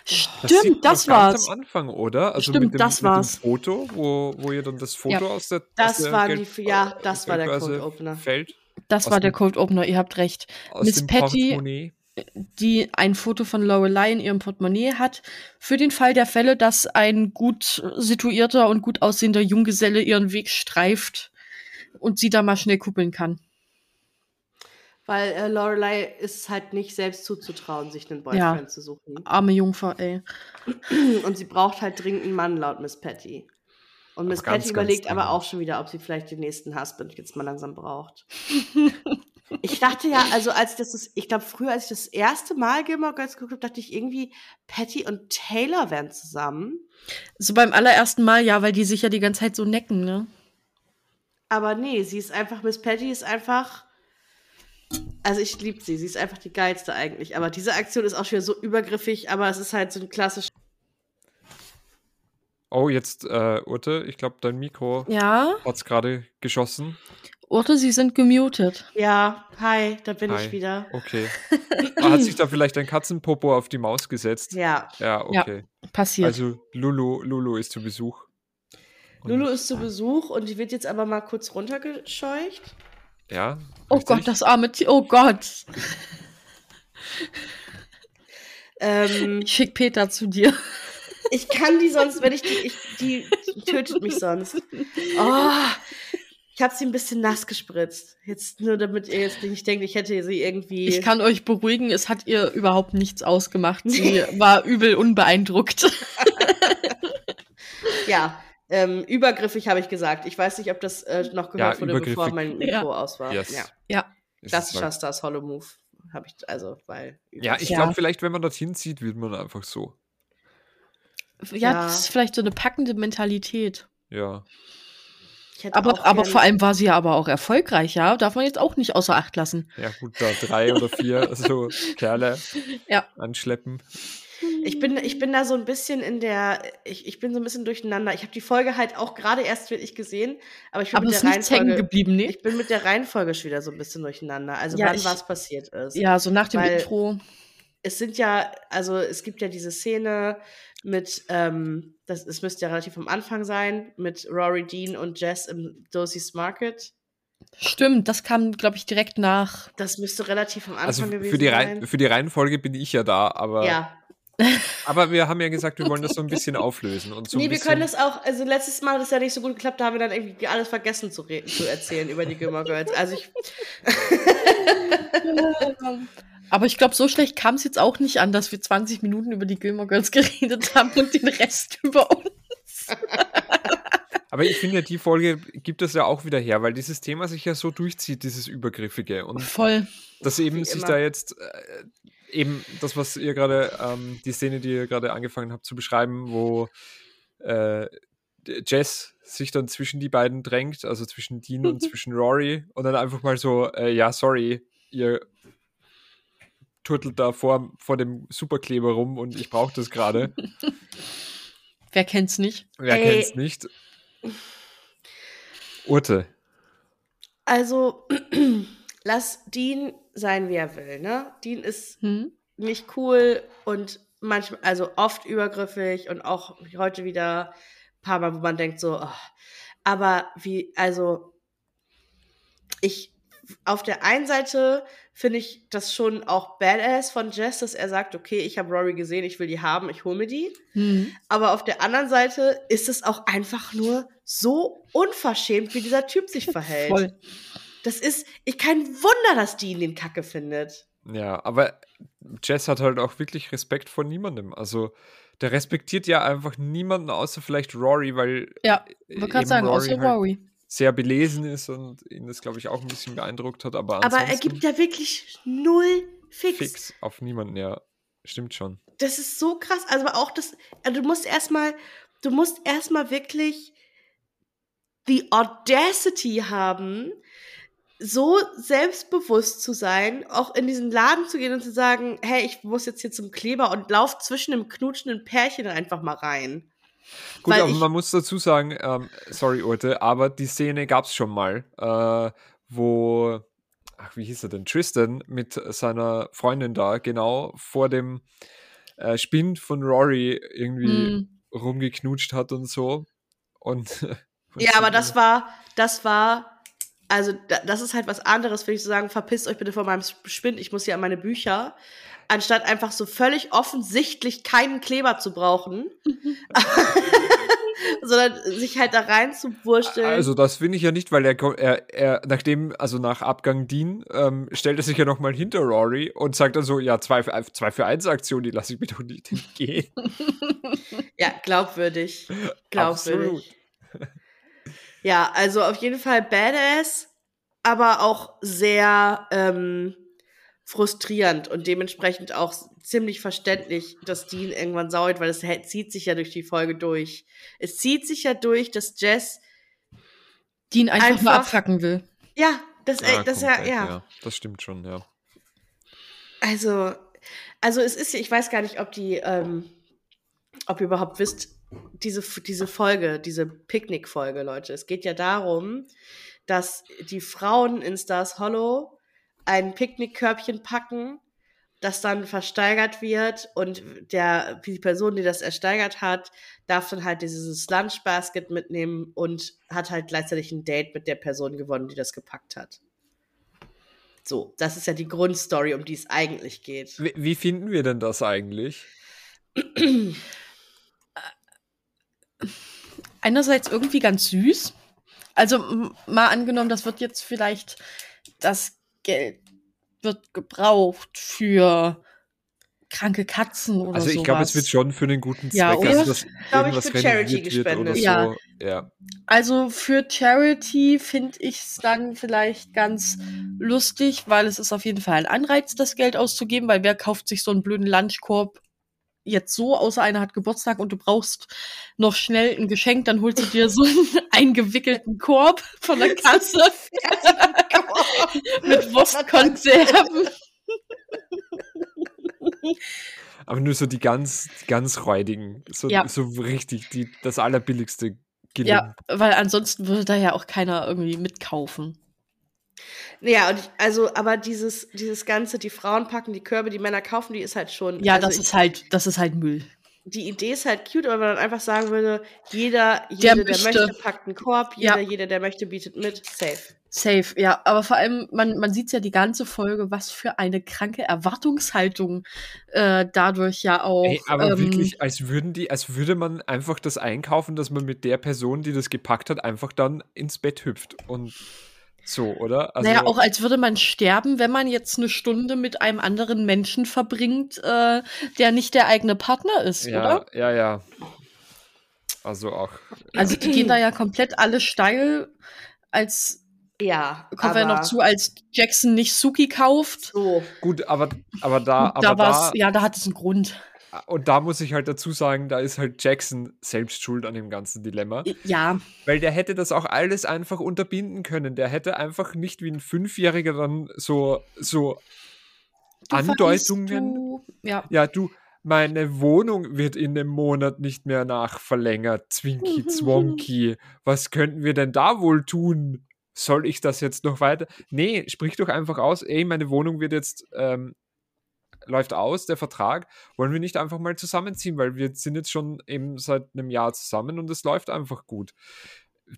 Stimmt, das ganz war's. am Anfang, oder? Also Stimmt, mit dem, das mit war's. dem Foto, wo, wo ihr dann das Foto Ja. aus der. aus Das der waren Geld- die, ja, das war der Cold Opener. Fällt. Das Aus war der dem- Cold Opener, ihr habt recht. Aus Miss Patty- Portemonnaie. Die ein Foto von Lorelei in ihrem Portemonnaie hat, für den Fall der Fälle, dass ein gut situierter und gut aussehender Junggeselle ihren Weg streift und sie da mal schnell kuppeln kann. Weil äh, Lorelei ist halt nicht selbst zuzutrauen, sich einen Boyfriend Ja. zu suchen. Arme Jungfer, ey. Und sie braucht halt dringend einen Mann, laut Miss Patty. Und Miss Aber ganz, Patty ganz überlegt aber dringend. auch schon wieder, ob sie vielleicht den nächsten Husband jetzt mal langsam braucht. ich dachte ja, also als das, das ich glaube, früher, als ich das erste Mal Gilmore Girls geguckt habe, dachte ich irgendwie, Patty und Taylor wären zusammen. So beim allerersten Mal, ja, weil die sich ja die ganze Zeit so necken, ne? Aber nee, sie ist einfach, Miss Patty ist einfach. Also ich liebe sie, sie ist einfach die geilste eigentlich. Aber diese Aktion ist auch schon wieder so übergriffig, aber es ist halt so ein klassisch. Oh, jetzt, äh, Urte, ich glaube, dein Mikro Ja, hat's gerade geschossen. Urte, sie sind gemutet. Ja, hi, da bin Hi. ich wieder. Okay. Hat sich da vielleicht ein Katzenpopo auf die Maus gesetzt? Ja. Ja, okay. Passiert. Also Lulu, Lulu ist zu Besuch. Und- Lulu ist zu Besuch und die wird jetzt aber mal kurz runtergescheucht. Ja. oh richtig? Gott, das arme Tier. Oh Gott. Ähm, Ich schick Peter zu dir. ich kann die sonst, wenn ich die, ich, die tötet mich sonst. Oh, ich habe sie ein bisschen nass gespritzt. Jetzt nur damit ihr jetzt nicht denkt, ich hätte sie irgendwie. Ich kann euch beruhigen, es hat ihr überhaupt nichts ausgemacht. Sie war übel unbeeindruckt. ja, ähm, übergriffig habe ich gesagt. Ich weiß nicht, ob das äh, noch gehört Ja, wurde, bevor mein Mikro Ja. aus war. Yes. Ja. Ja. Ist Klassischer halt- Stars Hollow Move. Habe ich, also, weil. Ja, ich Ja. glaube, vielleicht, wenn man dorthin zieht, wird man einfach so. Ja, Ja. das ist vielleicht so eine packende Mentalität. Ja. Ich hätte Aber, aber vor allem war sie ja aber auch erfolgreich, ja. Darf man jetzt auch nicht außer Acht lassen. Ja, gut, da drei oder vier so Kerle Ja. anschleppen. Ich bin, ich bin da so ein bisschen in der, ich, ich bin so ein bisschen durcheinander. Ich habe die Folge halt auch gerade erst wirklich gesehen, aber ich bin Aber mit der nichts hängen Reihenfolge, geblieben, ne? ich bin mit der Reihenfolge schon wieder so ein bisschen durcheinander. Also Ja, wann ich- was passiert ist. Ja, so nach dem Weil- Intro. Es sind ja, also es gibt ja diese Szene mit, ähm, das, es müsste ja relativ am Anfang sein, mit Rory Dean und Jess im Dosey's Market. Stimmt, das kam, glaube ich, direkt nach. Das müsste relativ am Anfang Also gewesen für die, sein. Für die Reihenfolge bin ich ja da, aber, ja. Aber wir haben ja gesagt, wir wollen das so ein bisschen auflösen. Und so ein nee, wir können das auch, also letztes Mal hat es ja nicht so gut geklappt, da haben wir dann irgendwie alles vergessen zu, zu erzählen über die Gilmore Girls. Also ich, Aber ich glaube, so schlecht kam es jetzt auch nicht an, dass wir 20 Minuten über die Gilmore Girls geredet haben und den Rest über uns. Aber ich finde, die Folge gibt das ja auch wieder her, weil dieses Thema sich ja so durchzieht, dieses Übergriffige. Und Voll. dass eben Wie sich immer. da jetzt äh, eben das, was ihr gerade, ähm, die Szene, die ihr gerade angefangen habt zu beschreiben, wo äh, Jess sich dann zwischen die beiden drängt, also zwischen Dean und zwischen Rory und dann einfach mal so, äh, ja, sorry, ihr turtelt da vor, vor dem Superkleber rum und ich brauche das gerade. Wer kennt's nicht? Wer Ey. kennt's nicht? Urte. also lass Dean sein, wie er will, ne? Dean ist Hm? nicht cool und manchmal, also oft übergriffig und auch heute wieder ein paar Mal, wo man denkt so, oh. aber wie, also ich, auf der einen Seite finde ich das schon auch badass von Jess, dass er sagt, okay, ich habe Rory gesehen, ich will die haben, ich hole mir die. Hm. Aber auf der anderen Seite ist es auch einfach nur so unverschämt, wie dieser Typ sich verhält. Voll. Das ist, ich kein Wunder, dass die ihn den Kacke findet. Ja, aber Jess hat halt auch wirklich Respekt vor niemandem. Also der respektiert ja einfach niemanden außer vielleicht Rory, weil Ja, man kann eben sagen, außer halt Rory. sehr belesen ist und ihn das, glaube ich, auch ein bisschen beeindruckt hat. Aber, Aber er gibt ja wirklich null fix. fix auf niemanden, ja. Stimmt schon. Das ist so krass. Also auch das, also du musst erstmal, du musst erstmal wirklich die Audacity haben, so selbstbewusst zu sein, auch in diesen Laden zu gehen und zu sagen, hey, ich muss jetzt hier zum Kleber und lauf zwischen dem knutschenden Pärchen einfach mal rein. Gut, Weil aber man muss dazu sagen, ähm, sorry, Urte, aber die Szene gab es schon mal, äh, wo, ach, wie hieß er denn, Tristan mit seiner Freundin da genau vor dem äh, Spind von Rory irgendwie Hm. rumgeknutscht hat und so. Und, und Ja, aber das war, das war, also da, das ist halt was anderes, würde ich so sagen, verpisst euch bitte von meinem Spind, ich muss hier an meine Bücher, anstatt einfach so völlig offensichtlich keinen Kleber zu brauchen, sondern sich halt da rein zu wursteln. Also das finde ich ja nicht, weil er, er, er nachdem, also nach Abgang Dean, ähm, stellt er sich ja nochmal hinter Rory und sagt dann so, ja, zwei für, zwei für eins Aktion, die lasse ich mir doch nicht entgehen. ja, glaubwürdig. Glaubwürdig. Absolut. Ja, also auf jeden Fall badass, aber auch sehr ähm, frustrierend und dementsprechend auch ziemlich verständlich, dass Dean irgendwann saut, weil es zieht sich ja durch die Folge durch. Es zieht sich ja durch, dass Jess, Die ihn einfach, nur Einfach- abfacken will. ja, das, Ja, äh, das ja, komplett, ja, Das stimmt schon, ja. Also, also es ist, ja- ich weiß gar nicht, ob die, ähm, ob ihr überhaupt wisst, diese, diese Folge, diese Picknick-Folge, Leute. Es geht ja darum, dass die Frauen in Stars Hollow ein Picknickkörbchen packen, das dann versteigert wird und der, die Person, die das ersteigert hat, darf dann halt dieses Lunchbasket mitnehmen und hat halt gleichzeitig ein Date mit der Person gewonnen, die das gepackt hat. So, das ist ja die Grundstory, um die es eigentlich geht. Wie, wie finden wir denn das eigentlich? Einerseits irgendwie ganz süß. Also mal angenommen, das wird jetzt vielleicht das Geld wird gebraucht für kranke Katzen oder Also ich glaube, es wird schon für einen guten Zweck, Ja, also oder? dass Glaub ich, irgendwas für Charity renoviert wird oder gespendet. so. Ja. ja. Also für Charity finde ich es dann vielleicht ganz lustig, weil es ist auf jeden Fall ein Anreiz, das Geld auszugeben, weil wer kauft sich so einen blöden Lunchkorb jetzt so, außer einer hat Geburtstag und du brauchst noch schnell ein Geschenk, dann holst du dir so einen eingewickelten Korb von der Kasse mit Wurstkonserven. Aber nur so die ganz, die ganz räudigen, so, Ja. so richtig, die, das allerbilligste Gelingen. Ja, weil ansonsten würde da ja auch keiner irgendwie mitkaufen. Ja, und ich, also, aber dieses, dieses Ganze, die Frauen packen die Körbe, die Männer kaufen, die ist halt schon. Ja, also das ich, ist halt, das ist halt Müll. die Idee ist halt cute, aber wenn man einfach sagen würde, jeder, Der jeder, der möchte. möchte, packt einen Korb, Ja. jeder, jeder, der möchte, bietet mit, safe. Safe, ja. Aber vor allem, man, man sieht ja die ganze Folge, was für eine kranke Erwartungshaltung äh, dadurch ja auch. Ey, aber ähm, wirklich, als würden die, als würde man einfach das einkaufen, dass man mit der Person, die das gepackt hat, einfach dann ins Bett hüpft und so, oder? Also, naja, auch als würde man sterben, wenn man jetzt eine Stunde mit einem anderen Menschen verbringt, äh, der nicht der eigene Partner ist, ja, oder? ja, ja. Also auch. Also die gehen da ja komplett alle steil, als Ja. kommen wir noch zu, als Jackson nicht Suki kauft. So. Gut, aber, aber da, da aber da, ja, da hat es einen Grund. Und da muss ich halt dazu sagen, da ist halt Jackson selbst schuld an dem ganzen Dilemma. Ja, Weil der hätte das auch alles einfach unterbinden können. Der hätte einfach nicht wie ein Fünfjähriger dann so, so Du Andeutungen. Du, ja. Ja, du, meine Wohnung wird in einem Monat nicht mehr nachverlängert. Zwinky, Zwonky. Was könnten wir denn da wohl tun? Soll ich das jetzt noch weiter? Nee, sprich doch einfach aus, ey, meine Wohnung wird jetzt, ähm, läuft aus, der Vertrag. Wollen wir nicht einfach mal zusammenziehen, weil wir sind jetzt schon eben seit einem Jahr zusammen und es läuft einfach gut.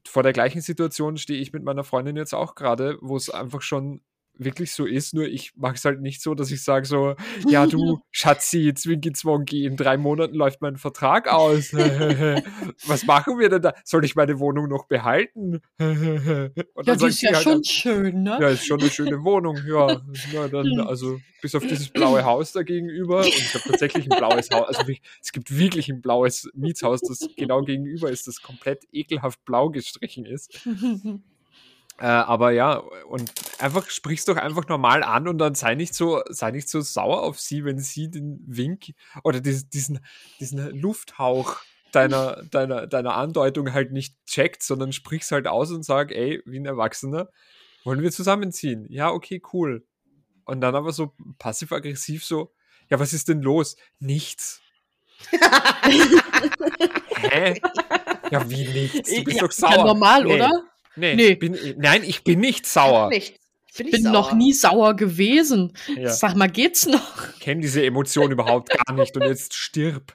Vor der gleichen Situation stehe ich mit meiner Freundin jetzt auch gerade, wo es einfach schon wirklich so ist, nur ich mache es halt nicht so, dass ich sage so, ja du Schatzi, Zwinki Zwonki, in drei Monaten läuft mein Vertrag aus. Was machen wir denn da? Soll ich meine Wohnung noch behalten? Ja, die ist ja halt schon schön, ne? ja, ist schon eine schöne Wohnung, ja. Na, dann, also, bis auf dieses blaue Haus da gegenüber. Und ich habe tatsächlich ein blaues Haus. Also, es gibt wirklich ein blaues Mietshaus, das genau gegenüber ist, das komplett ekelhaft blau gestrichen ist. Äh, aber ja, und einfach sprichst doch einfach normal an und dann sei nicht so, sei nicht so sauer auf sie, wenn sie den Wink oder diesen, diesen, diesen Lufthauch deiner, deiner, deiner Andeutung halt nicht checkt, sondern sprichst halt aus und sag, ey, wie ein Erwachsener, wollen wir zusammenziehen? Ja, okay, cool. Und dann aber so passiv-aggressiv so, ja, was ist denn los? Nichts. Hä? Ja, wie nichts? Du bist ja, doch sauer. Ja, normal, Nee. oder? Nee, Nee. Ich bin, nein, ich bin nicht sauer. Nichts. Bin Ich bin noch nie sauer gewesen. Ja. Sag mal, geht's noch? Ich kenne diese Emotion überhaupt gar nicht und jetzt stirb.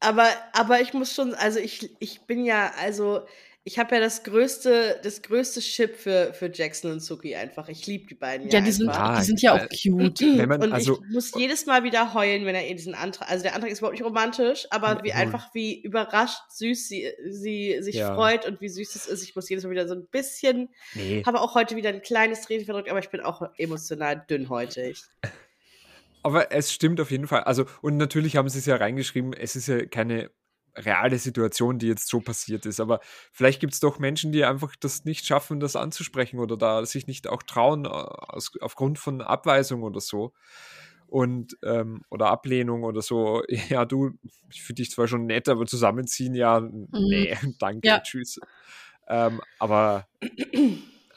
Aber, aber ich muss schon, also ich, ich bin ja, also ich habe ja das größte, das größte Chip für, für Jackson und Suki einfach. Ich liebe die beiden Ja, ja die sind. Ah, die sind ja auch äh, cute. Wenn man, und also, ich muss jedes Mal wieder heulen, wenn er in diesen Antrag, also der Antrag ist überhaupt nicht romantisch, aber wie einfach wie überrascht süß sie, sie sich Ja. freut und wie süß es ist. Ich muss jedes Mal wieder so ein bisschen, nee. habe auch heute wieder ein kleines Training verdrückt, aber ich bin auch emotional dünnhäutig. Aber es stimmt auf jeden Fall. Also, und natürlich haben sie es ja reingeschrieben, es ist ja keine reale Situation, die jetzt so passiert ist. Aber vielleicht gibt es doch Menschen, die einfach das nicht schaffen, das anzusprechen oder da sich nicht auch trauen, äh, aus, aufgrund von Abweisung oder so. Und, ähm, oder Ablehnung oder so, ja, du, ich finde dich zwar schon nett, aber zusammenziehen, ja, nee, danke, Ja. tschüss. Ähm, aber,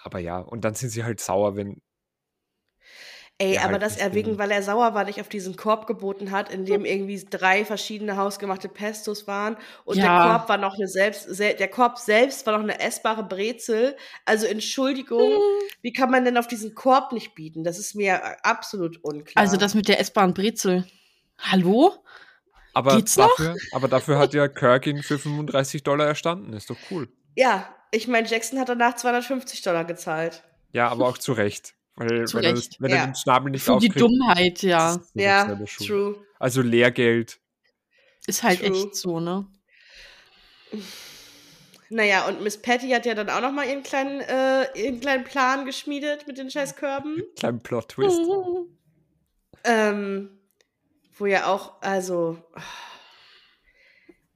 aber ja, und dann sind sie halt sauer, wenn, Ey, Ja, aber dass er wegen, weil er sauer war, nicht auf diesen Korb geboten hat, in dem irgendwie drei verschiedene hausgemachte Pestos waren und der Ja. Korb war noch eine selbst, sel der Korb selbst war noch eine essbare Brezel. Also Entschuldigung, wie kann man denn auf diesen Korb nicht bieten? Das ist mir äh, absolut unklar. Also das mit der essbaren Brezel. Hallo? Aber Geht's noch? dafür, aber dafür hat ja Kirk ihn für 35 Dollar erstanden. Ist doch cool. ja, ich meine, Jackson hat danach 250 Dollar gezahlt. Ja, aber auch zu Recht. Weil, Zu wenn, er, Recht. wenn Ja. er den Schnabel nicht Für die aufkriegt, Dummheit, ja. Ja, true. Also Lehrgeld. Ist halt True. echt so, ne? Naja, und Miss Patty hat ja dann auch noch mal ihren kleinen, äh, ihren kleinen Plan geschmiedet mit den scheiß Körben. Kleinen Plot-Twist. Ähm, wo ja auch, also,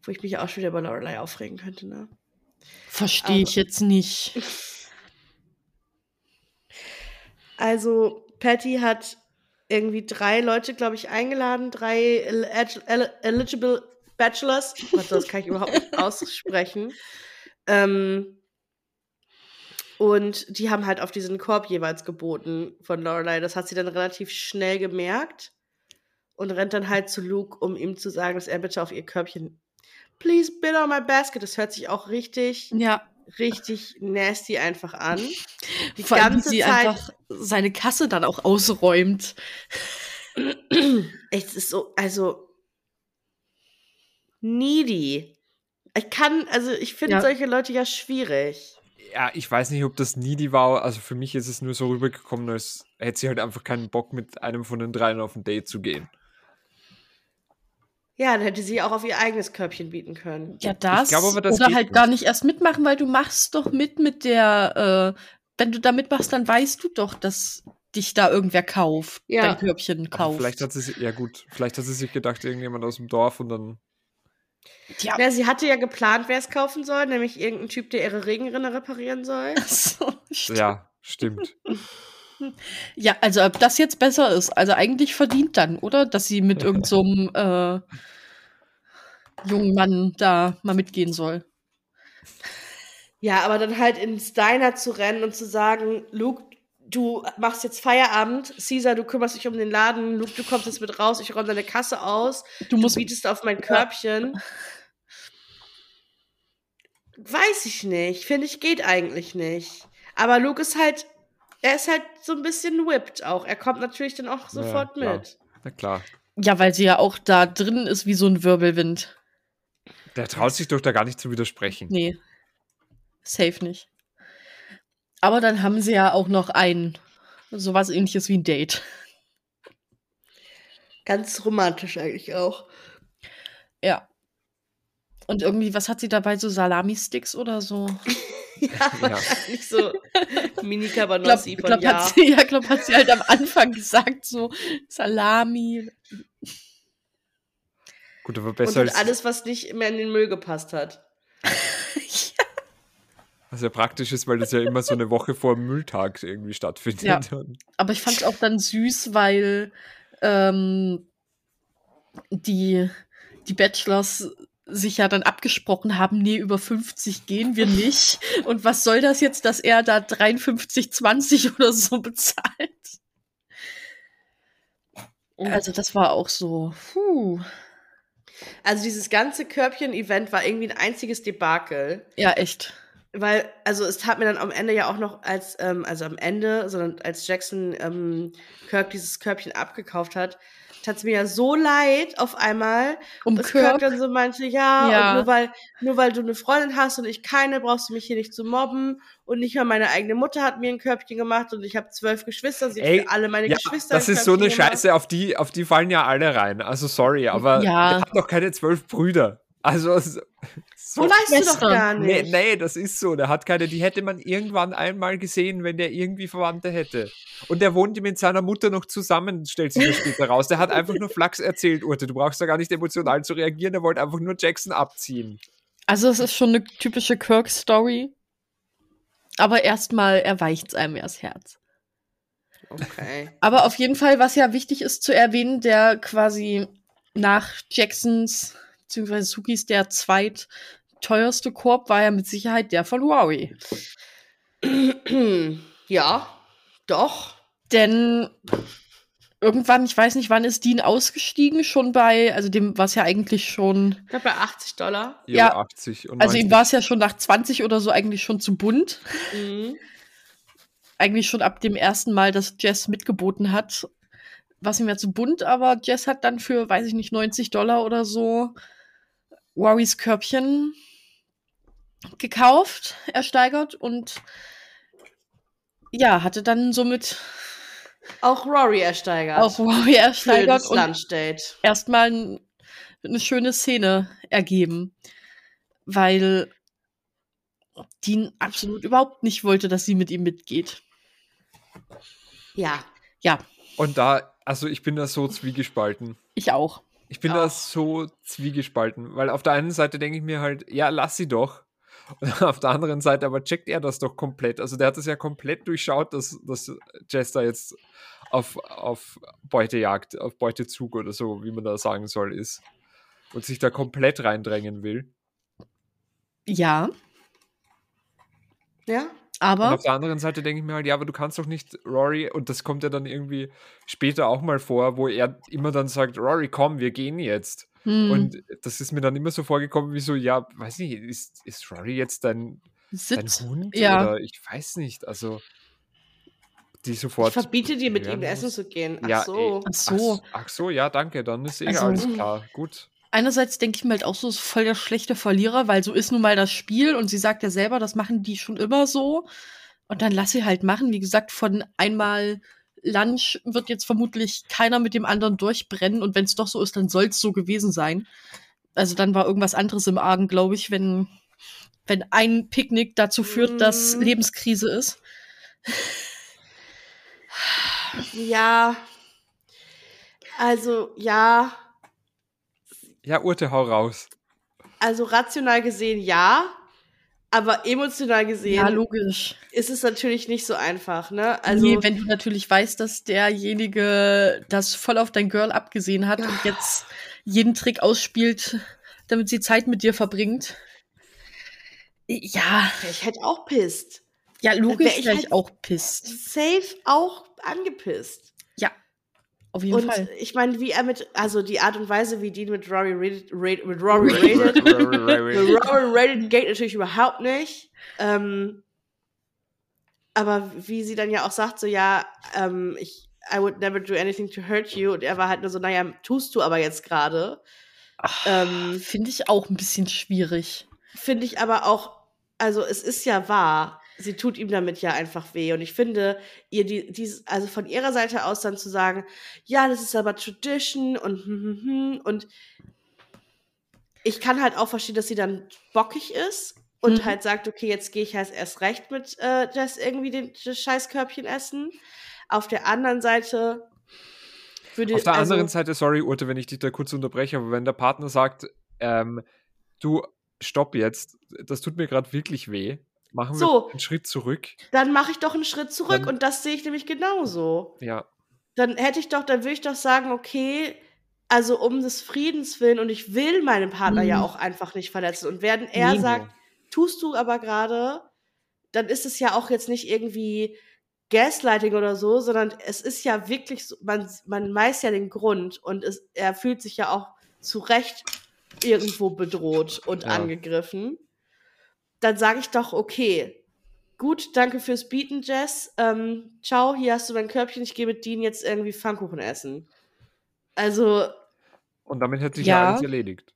wo ich mich auch schon wieder über Lorelei aufregen könnte, ne? Verstehe ich jetzt nicht. Also, Patty hat irgendwie drei Leute, glaube ich, eingeladen, drei el el eligible Bachelors. Warte, das kann ich überhaupt nicht aussprechen. Ähm, und die haben halt auf diesen Korb jeweils geboten von Lorelei. Das hat sie dann relativ schnell gemerkt und rennt dann halt zu Luke, um ihm zu sagen, dass er bitte auf ihr Körbchen Please bid on my basket. Das hört sich auch richtig, Ja, richtig nasty einfach an. Die vor allem, wie ganze sie Zeit. einfach seine Kasse dann auch ausräumt. Es ist so, also needy. Ich kann, also ich finde Ja. solche Leute ja schwierig. Ja, ich weiß nicht, ob das needy war. Also für mich ist es nur so rübergekommen, als hätte sie halt einfach keinen Bock, mit einem von den dreien auf ein Date zu gehen. Ja, dann hätte sie auch auf ihr eigenes Körbchen bieten können. Ja, das. glaube aber, das oder halt nicht. gar nicht erst mitmachen, weil du machst doch mit mit der, äh, wenn du da mitmachst, dann weißt du doch, dass dich da irgendwer kauft, Ja. dein Körbchen Aber kauft. vielleicht hat sie sich, ja gut, vielleicht hat sie sich gedacht, irgendjemand aus dem Dorf und dann. ja. Ja, sie hatte ja geplant, wer es kaufen soll, nämlich irgendein Typ, der ihre Regenrinne reparieren soll. So, stimmt. Ja, stimmt. Ja, also ob das jetzt besser ist, also eigentlich verdient dann, oder? Dass sie mit irgendeinem so äh, jungen Mann da mal mitgehen soll. Ja, aber dann halt ins Diner zu rennen und zu sagen, Luke, du machst jetzt Feierabend, Caesar, du kümmerst dich um den Laden, Luke, du kommst jetzt mit raus, ich räume deine Kasse aus, Du du musst bietest auf mein Körbchen. Weiß ich nicht, finde ich geht eigentlich nicht. Aber Luke ist halt, er ist halt so ein bisschen whipped auch. Er kommt natürlich dann auch sofort klar. mit. Na klar. Ja, weil sie ja auch da drin ist wie so ein Wirbelwind. Der traut sich doch da gar nicht zu widersprechen. Nee. Safe nicht. Aber dann haben sie ja auch noch ein sowas ähnliches wie ein Date. Ganz romantisch eigentlich auch. Ja. Und irgendwie, was hat sie dabei? So Salami-Sticks oder so? Ja, wahrscheinlich so mini glaube, Cabanossi von glaub, ja. hat, sie, ja, glaub, hat sie halt am Anfang gesagt, so Salami. Gut, aber Und besser halt als. alles, was nicht mehr in den Müll gepasst hat. Was ja praktisch ist, weil das ja immer so eine Woche vor dem Mülltag irgendwie stattfindet. Ja. Und- Aber ich fand es auch dann süß, weil ähm, die, die Bachelors sich ja dann abgesprochen haben, nee, über 50 gehen wir nicht. Und was soll das jetzt, dass er da 53,20 oder so bezahlt? Also das war auch so, puh. Also dieses ganze Körbchen-Event war irgendwie ein einziges Debakel. Ja, echt. Weil, also es tat mir dann am Ende ja auch noch als, ähm, also am Ende, sondern als Jackson ähm, Kirk dieses Körbchen abgekauft hat, tat es mir ja so leid auf einmal, Um dass Kirk dann so meinte, ja, Ja. und nur weil, nur weil du eine Freundin hast und ich keine, brauchst du mich hier nicht zu mobben. Und nicht mal meine eigene Mutter hat mir ein Körbchen gemacht und ich habe zwölf Geschwister, sie hat Ey, für alle meine Ja, Geschwister das ein ist so eine gemacht. Scheiße, auf die, auf die fallen ja alle rein. Also sorry, aber Ja. der hat doch keine zwölf Brüder. Also so, Weißt du doch gar nee, nicht. nee, das ist so. Der hat keine, die hätte man irgendwann einmal gesehen, wenn der irgendwie Verwandte hätte. Und der wohnt mit seiner Mutter noch zusammen, stellt sich das später raus. Der hat einfach nur Flachs erzählt, Urte. Du brauchst da gar nicht emotional zu reagieren, der wollte einfach nur Jackson abziehen. Also es ist schon eine typische Kirk-Story. Aber erstmal erweicht es einem erst Herz. Okay. Aber auf jeden Fall, was ja wichtig ist zu erwähnen, der quasi nach Jacksons bzw. Sukis der zweitteuerste Korb war ja mit Sicherheit der von Huawei. ja, doch. Denn irgendwann, ich weiß nicht, wann ist Dean ausgestiegen, schon bei, also dem war es ja eigentlich schon, Ich glaube bei 80 Dollar. Jo, Ja. 80 und also 90. ihm war es ja schon nach 20 oder so eigentlich schon zu bunt. Mhm. Eigentlich schon ab dem ersten Mal, dass Jess mitgeboten hat, war es ihm ja zu bunt, aber Jess hat dann für, weiß ich nicht, 90 Dollar oder so Warys Körbchen gekauft, ersteigert und ja, hatte dann somit Auch Rory ersteigert. Auch Rory ersteigert Schönes und erstmal ein, eine schöne Szene ergeben, weil Dean absolut überhaupt nicht wollte, dass sie mit ihm mitgeht. Ja. Ja, Und da, also ich bin da so zwiegespalten. ich auch. Ich bin da Auch. so zwiegespalten, weil auf der einen Seite denke ich mir halt, ja, lass sie doch. Und auf der anderen Seite aber checkt er das doch komplett. Also der hat es ja komplett durchschaut, dass, dass Jess da jetzt auf, auf Beutejagd, auf Beutezug oder so, wie man da sagen soll, ist. Und sich da komplett reindrängen will. Ja, Ja? Und aber auf der anderen Seite denke ich mir halt, ja, aber du kannst doch nicht Rory, und das kommt ja dann irgendwie später auch mal vor, wo er immer dann sagt, Rory, komm, wir gehen jetzt. hm, Und das ist mir dann immer so vorgekommen, wie so, ja, weiß nicht, ist, ist Rory jetzt dein, dein. Hund? Ja. Oder ich weiß nicht, also die Ich sofort. verbiete dir, mit ihm essen zu gehen. Ach Ja, so. Ach Ach so. so. Ach so, ja, danke, dann ist eh Also- alles klar. Gut. Einerseits denke ich mir halt auch so, ist voll der schlechte Verlierer, weil so ist nun mal das Spiel und sie sagt ja selber, das machen die schon immer so. Und dann lass sie halt machen. Wie gesagt, von einmal Lunch wird jetzt vermutlich keiner mit dem anderen durchbrennen und wenn es doch so ist, dann soll es so gewesen sein. Also dann war irgendwas anderes im Argen, glaube ich, wenn, wenn ein Picknick dazu führt, dass Mhm. Lebenskrise ist. Ja. Also, ja. Ja, Urte, hau raus. Also rational gesehen ja. Aber emotional gesehen Ja, logisch. ist es natürlich nicht so einfach, ne? Also, nee, wenn du natürlich weißt, dass derjenige das voll auf dein Girl abgesehen hat und jetzt jeden Trick ausspielt, damit sie Zeit mit dir verbringt. Ja, ich hätte auch pisst. ja, wär logisch ich wäre ich halt- auch pisst. Safe auch angepisst. Auf jeden Und Fall. ich meine, wie er mit, also die Art und Weise, wie Dean mit Rory redet, red, mit Rory redet, mit Rory redet, geht natürlich überhaupt nicht. Ähm, aber wie sie dann ja auch sagt, so ja, ähm, ich, I would never do anything to hurt you. Und er war halt nur so, naja, tust du aber jetzt gerade. Ähm, Finde ich auch ein bisschen schwierig. Finde ich aber auch, also es ist ja wahr. Sie tut ihm damit ja einfach weh. Und ich finde, ihr die, dies, also von ihrer Seite aus dann zu sagen, ja, das ist aber Tradition und hm, hm, hm, und ich kann halt auch verstehen, dass sie dann bockig ist und Mhm. halt sagt, okay, jetzt gehe ich halt erst recht mit äh, Jess irgendwie den, das Scheißkörbchen essen. Auf der anderen Seite würde Auf der also, anderen Seite, sorry, Urte, wenn ich dich da kurz unterbreche, aber wenn der Partner sagt, ähm, du, stopp jetzt, das tut mir gerade wirklich weh, machen So. wir einen Schritt zurück. dann mache ich doch einen Schritt zurück Dann- und das sehe ich nämlich genauso. Ja, dann hätte ich doch, dann würde ich doch sagen, okay, also um des Friedens willen und ich will meinen Partner Mhm. ja auch einfach nicht verletzen. Und wenn er Nee. sagt, tust du aber gerade, dann ist es ja auch jetzt nicht irgendwie Gaslighting oder so, sondern es ist ja wirklich so, man, man weiß ja den Grund und es, er fühlt sich ja auch zu Recht irgendwo bedroht und Ja. angegriffen. Dann sage ich doch, okay, gut, danke fürs Bieten, Jess. Ähm, ciao, hier hast du mein Körbchen, ich gehe mit Dean jetzt irgendwie Pfannkuchen essen. Also, und damit hätte sich ja, Ja. alles erledigt.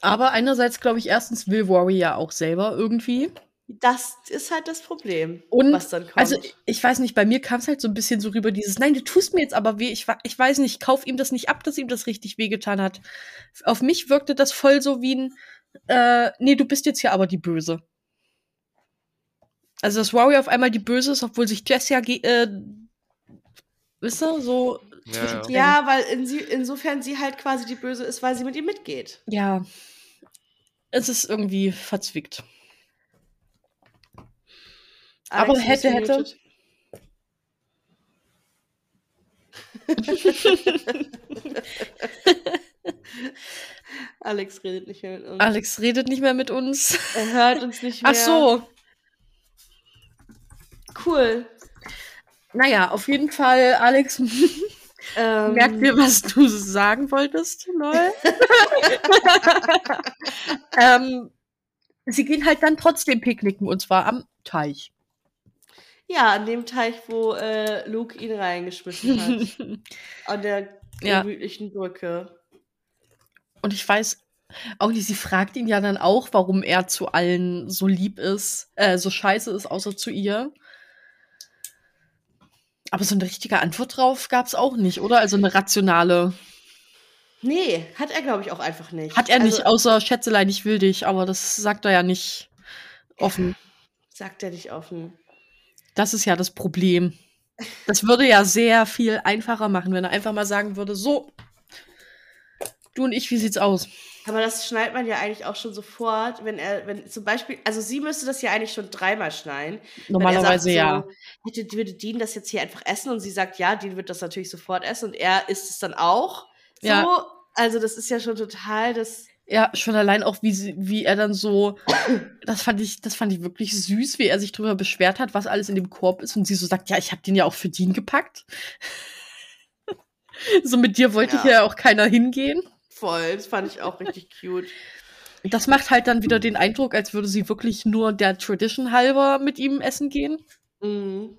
Aber einerseits glaube ich, erstens will Rory ja auch selber irgendwie. das ist halt das Problem, Und, was dann kommt. Also ich weiß nicht, bei mir kam es halt so ein bisschen so rüber, dieses, nein, du tust mir jetzt aber weh. Ich, ich weiß nicht, ich kauf ihm das nicht ab, dass ihm das richtig wehgetan hat. Auf mich wirkte das voll so wie ein, äh, nee, du bist jetzt ja aber die Böse. Also, dass Rory auf einmal die Böse ist, obwohl sich Jess ja, äh, wisst ihr, so Ja, zwischendrin- ja, weil in sie, insofern sie halt quasi die Böse ist, weil sie mit ihm mitgeht. Ja. Es ist irgendwie verzwickt. Aber Alex, bist hätte, hätte. Alex redet nicht mehr mit uns. Alex redet nicht mehr mit uns. Er hört uns nicht mehr. Ach so. Cool. Naja, auf jeden Fall, Alex, Ähm, merkt wir, was du sagen wolltest, Noel. ähm, sie gehen halt dann trotzdem picknicken und zwar am Teich. Ja, an dem Teich, wo äh, Luke ihn reingeschmissen hat. an der Ja. gemütlichen Brücke. Und ich weiß auch nicht, sie fragt ihn ja dann auch, warum er zu allen so lieb ist, äh, so scheiße ist, außer zu ihr. Aber so eine richtige Antwort drauf gab es auch nicht, oder? Also eine rationale. Nee, hat er, glaube ich, auch einfach nicht. Hat er also, nicht, außer Schätzelein, ich will dich, aber das sagt er ja nicht offen. Sagt er nicht offen. Das ist ja das Problem. Das würde ja sehr viel einfacher machen, wenn er einfach mal sagen würde, so, du und ich, wie sieht's aus? Aber das schneidet man ja eigentlich auch schon sofort, wenn er, wenn zum Beispiel, also sie müsste das ja eigentlich schon dreimal schneiden. Normalerweise sagt, ja. So, hätte, würde Dean das jetzt hier einfach essen und sie sagt, ja, Dean wird das natürlich sofort essen und er isst es dann auch. So, Ja. also das ist ja schon total das. Ja, schon allein auch, wie, sie, wie er dann so, das fand ich, das fand ich wirklich süß, wie er sich darüber beschwert hat, was alles in dem Korb ist und sie so sagt, ja, ich habe den ja auch für Dean gepackt. so mit dir wollte Ja. hier ja auch keiner hingehen. Voll, das fand ich auch richtig cute. Das macht halt dann wieder den Eindruck, als würde sie wirklich nur der Tradition halber mit ihm essen gehen. Mhm.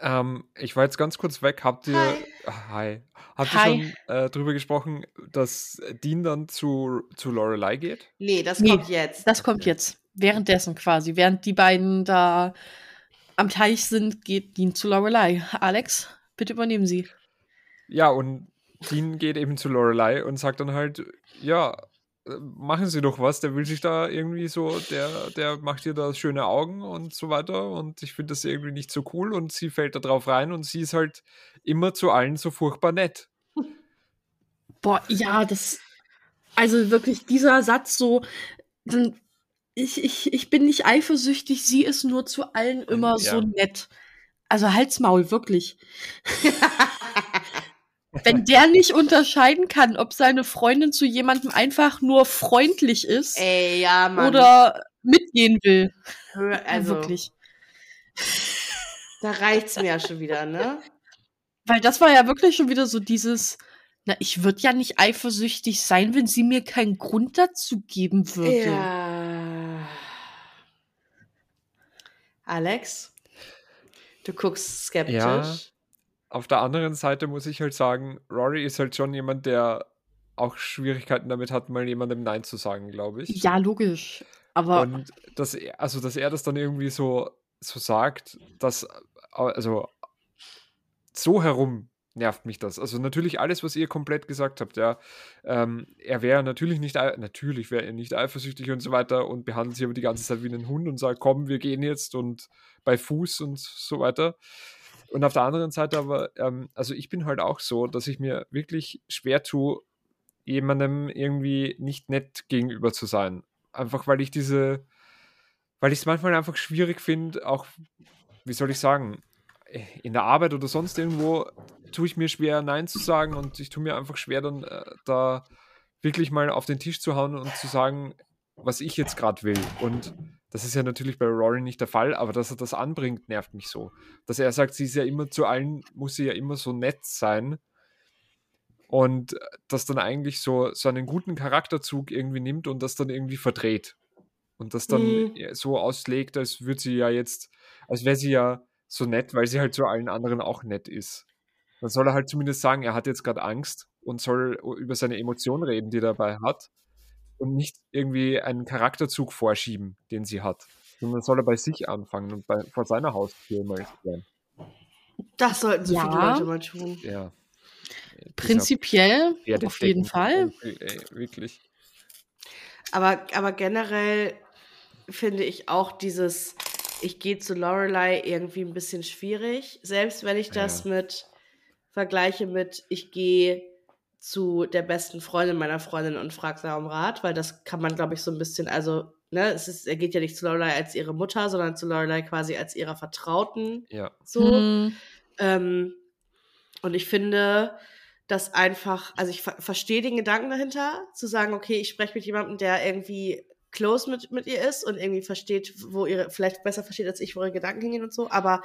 Ähm, ich war jetzt ganz kurz weg. Habt ihr, Hi. Hi. Habt Hi. ihr schon äh, drüber gesprochen, dass Dean dann zu, zu Lorelei geht? Nee, das Nee, kommt jetzt. Das kommt jetzt. Währenddessen quasi. Während die beiden da am Teich sind, geht Dean zu Lorelei. Alex, bitte übernehmen Sie. Ja, und Dean geht eben zu Lorelei und sagt dann halt, ja, äh, machen Sie doch was, der will sich da irgendwie so, der, der macht dir da schöne Augen und so weiter und ich finde das irgendwie nicht so cool und sie fällt da drauf rein und sie ist halt immer zu allen so furchtbar nett. Boah, ja, das. Also wirklich dieser Satz so. dann- Ich, ich, ich bin nicht eifersüchtig, sie ist nur zu allen immer Ja. so nett. Also halt's Maul, wirklich. Wenn der nicht unterscheiden kann, ob seine Freundin zu jemandem einfach nur freundlich ist Ey, ja, Mann. oder mitgehen will. Also, wirklich. da reicht's mir ja schon wieder, ne? Weil das war ja wirklich schon wieder so dieses, na, ich würde ja nicht eifersüchtig sein, wenn sie mir keinen Grund dazu geben würde. Ja. Alex, du guckst skeptisch. Ja. Auf der anderen Seite muss ich halt sagen, Rory ist halt schon jemand, der auch Schwierigkeiten damit hat, mal jemandem Nein zu sagen, glaube ich. Ja, logisch. Aber Und dass er, also dass er das dann irgendwie so, so sagt, dass, also so herum nervt mich das. Also natürlich alles, was ihr komplett gesagt habt, ja. Ähm, er wäre natürlich nicht, natürlich wäre er nicht eifersüchtig und so weiter und behandelt sie aber die ganze Zeit wie einen Hund und sagt, komm, wir gehen jetzt und bei Fuß und so weiter. Und auf der anderen Seite aber, ähm, also ich bin halt auch so, dass ich mir wirklich schwer tue, jemandem irgendwie nicht nett gegenüber zu sein. Einfach weil ich diese, weil ich es manchmal einfach schwierig finde, auch, wie soll ich sagen, in der Arbeit oder sonst irgendwo tue ich mir schwer, Nein zu sagen und ich tue mir einfach schwer, dann äh, da wirklich mal auf den Tisch zu hauen und zu sagen, was ich jetzt gerade will. Und das ist ja natürlich bei Rory nicht der Fall, aber dass er das anbringt, nervt mich so. Dass er sagt, sie ist ja immer zu allen, muss sie ja immer so nett sein. Und das dann eigentlich so, so einen guten Charakterzug irgendwie nimmt und das dann irgendwie verdreht. Und das dann Mhm. so auslegt, als würde sie ja jetzt, als wäre sie ja so nett, weil sie halt zu allen anderen auch nett ist. Dann soll er halt zumindest sagen, er hat jetzt gerade Angst und soll über seine Emotionen reden, die er dabei hat. Und nicht irgendwie einen Charakterzug vorschieben, den sie hat. Sondern soll er bei sich anfangen und bei, vor seiner Haustür mal sein. Das sollten so viele Ja. Leute mal tun. Ja. prinzipiell Dieser auf jeden Fall. Ey, wirklich. Aber, aber generell finde ich auch dieses, ich gehe zu Lorelei irgendwie ein bisschen schwierig. Selbst wenn ich das Ja. mit vergleiche mit, ich gehe zu der besten Freundin meiner Freundin und frage sie um Rat, weil das kann man, glaube ich, so ein bisschen, also, ne, es ist, er geht ja nicht zu Lorelei als ihre Mutter, sondern zu Lorelei quasi als ihrer Vertrauten. Ja. So. Hm, Ähm, und ich finde, dass einfach, also ich ver verstehe den Gedanken dahinter, zu sagen, okay, ich spreche mit jemandem, der irgendwie close mit, mit ihr ist und irgendwie versteht, wo ihre, vielleicht besser versteht als ich, wo ihre Gedanken hingehen und so. Aber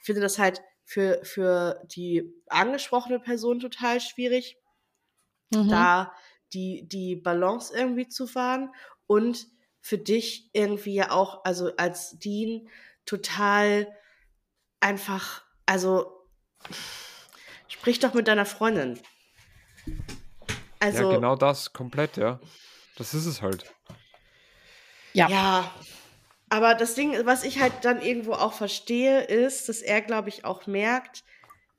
ich finde das halt für, für die angesprochene Person total schwierig, mhm. da die, die Balance irgendwie zu fahren und für dich irgendwie ja auch, also als Dean, total einfach, also sprich doch mit deiner Freundin. Also, ja, genau das, komplett, ja. Das ist es halt. Ja. ja, Aber das Ding, was ich halt dann irgendwo auch verstehe, ist, dass er, glaube ich, auch merkt,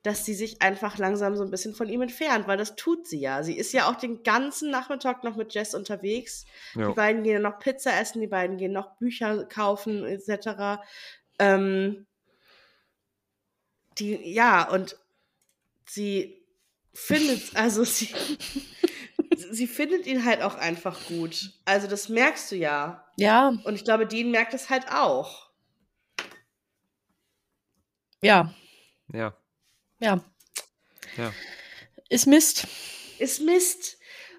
dass sie sich einfach langsam so ein bisschen von ihm entfernt, weil das tut sie ja. Sie ist ja auch den ganzen Nachmittag noch mit Jess unterwegs. Ja. Die beiden gehen noch Pizza essen, die beiden gehen noch Bücher kaufen, etc. Ähm, die, ja, und sie findet, also sie, sie findet ihn halt auch einfach gut. Also das merkst du ja. Ja, Und ich glaube, Dean merkt es halt auch. ja, Ja. Ja. Ja. Ist Mist. Ist Mist.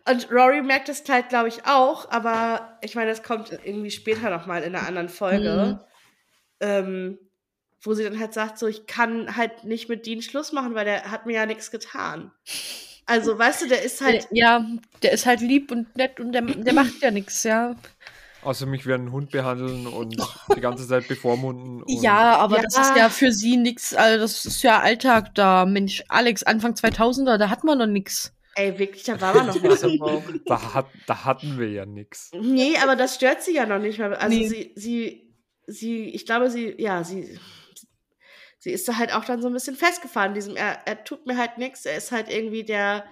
Und Rory merkt es halt, glaube ich, auch, aber ich meine, das kommt irgendwie später nochmal in einer anderen Folge. Ähm, wo sie dann halt sagt, so, ich kann halt nicht mit Dean Schluss machen, weil der hat mir ja nichts getan. Also, weißt du, der ist halt, Ja, der ist halt lieb und nett und der, der macht ja nichts, ja. Außer mich wie einen Hund behandeln und die ganze Zeit bevormunden. Und Ja, aber Ja. das ist ja für sie nichts, also das ist ja Alltag da. Mensch, Alex, Anfang 2000er, da hat man noch nichts. ey, wirklich, da war man noch nicht so woke. Da, hat, da hatten wir ja nichts. Nee, aber das stört sie ja noch nicht mal. Also Nee. sie, sie, sie, ich glaube, sie, ja, sie, sie ist da halt auch dann so ein bisschen festgefahren. Diesem, er, er tut mir halt nichts. Er ist halt irgendwie der,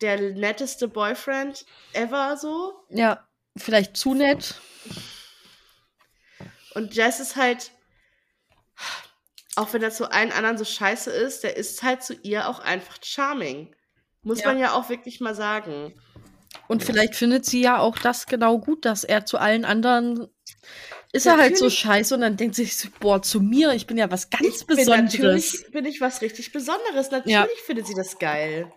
der netteste Boyfriend ever so. Ja, vielleicht zu nett. Und Jess ist halt, auch wenn er zu allen anderen so scheiße ist, der ist halt zu ihr auch einfach charming. Muss Ja. man ja auch wirklich mal sagen. Und vielleicht findet sie ja auch das genau gut, dass er zu allen anderen ist er halt so scheiße und dann denkt sie sich so, boah, zu mir, ich bin ja was ganz Ich bin Besonderes. natürlich bin ich was richtig Besonderes. Natürlich Ja. findet sie das geil.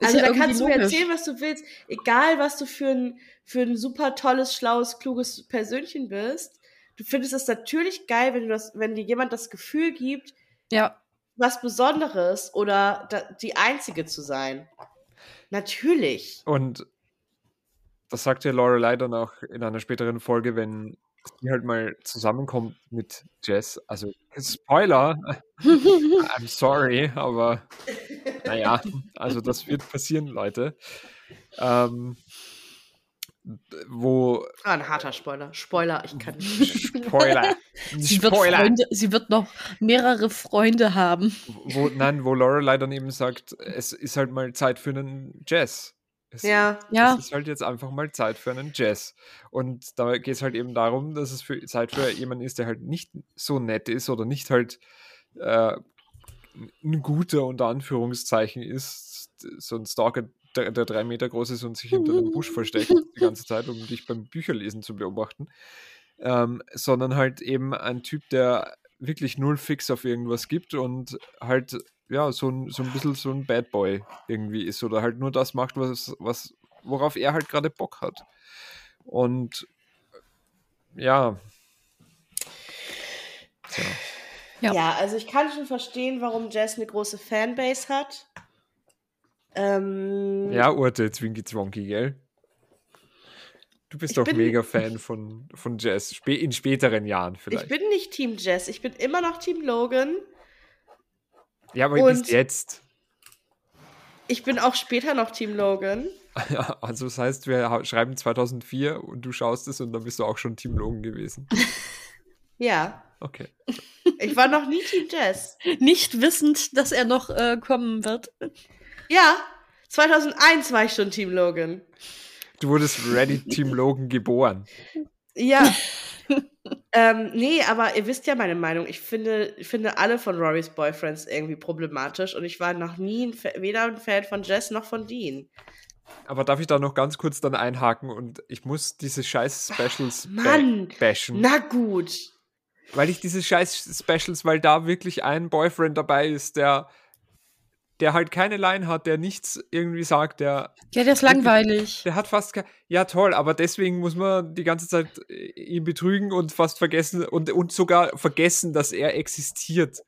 Ist Also ja da kannst du mir erzählen, was du willst. Egal, was du für ein, für ein super tolles, schlaues, kluges Persönchen bist. Du findest es natürlich geil, wenn du das, wenn dir jemand das Gefühl gibt, Ja, was Besonderes oder da, die Einzige zu sein. Natürlich. Und das sagt ja Lorelei dann auch in einer späteren Folge, wenn sie halt mal zusammenkommt mit Jess. Also, Spoiler, I'm sorry, aber naja, also das wird passieren, Leute. Ähm, wo Ah, ein harter Spoiler. Spoiler, ich kann nicht. Spoiler, sie wird, Spoiler, Freunde, sie wird noch mehrere Freunde haben. wo, nein, wo Lorelei dann eben sagt, es ist halt mal Zeit für einen Jazz. Es, Ja. Ja. Es ist halt jetzt einfach mal Zeit für einen Jazz. Und da geht es halt eben darum, dass es für Zeit für jemanden ist, der halt nicht so nett ist oder nicht halt äh, ein guter unter Anführungszeichen ist, so ein Stalker, der, der drei Meter groß ist und sich hinter einem Busch versteckt die ganze Zeit, um dich beim Bücherlesen zu beobachten. Ähm, sondern halt eben ein Typ, der wirklich null Fix auf irgendwas gibt und halt ja, so ein, so ein bisschen so ein Bad Boy irgendwie ist oder halt nur das macht, was, was, worauf er halt gerade Bock hat. Und ja. Tja. Ja. Ja. also ich kann schon verstehen, warum Jess eine große Fanbase hat. Ähm, Ja, Urte, Zwinky Zwonky, gell? Du bist doch mega Fan von, von Jazz, spä in späteren Jahren vielleicht. Ich bin nicht Team Jess, ich bin immer noch Team Logan. ja, aber und- bis jetzt. Ich bin auch später noch Team Logan. Ja, also das heißt, wir schreiben 2004 und du schaust es und dann bist du auch schon Team Logan gewesen. Ja, Okay. ich war noch nie Team Jess. Nicht wissend, dass er noch äh, kommen wird. Ja, 2001 war ich schon Team Logan. Du wurdest ready Team Logan geboren. Ja. ähm, nee, aber ihr wisst ja meine Meinung. Ich finde, ich finde alle von Rorys Boyfriends irgendwie problematisch und ich war noch nie ein Fa weder ein Fan von Jess noch von Dean. Aber darf ich da noch ganz kurz dann einhaken und ich muss diese scheiß Specials ba- Mann, bashen. Na gut. Weil ich diese scheiß Specials, weil da wirklich ein Boyfriend dabei ist, der, der halt keine Line hat, der nichts irgendwie sagt, der, Ja, der ist langweilig. der hat fast kein, ja toll, aber deswegen muss man die ganze Zeit äh, ihn betrügen und fast vergessen und, und sogar vergessen, dass er existiert.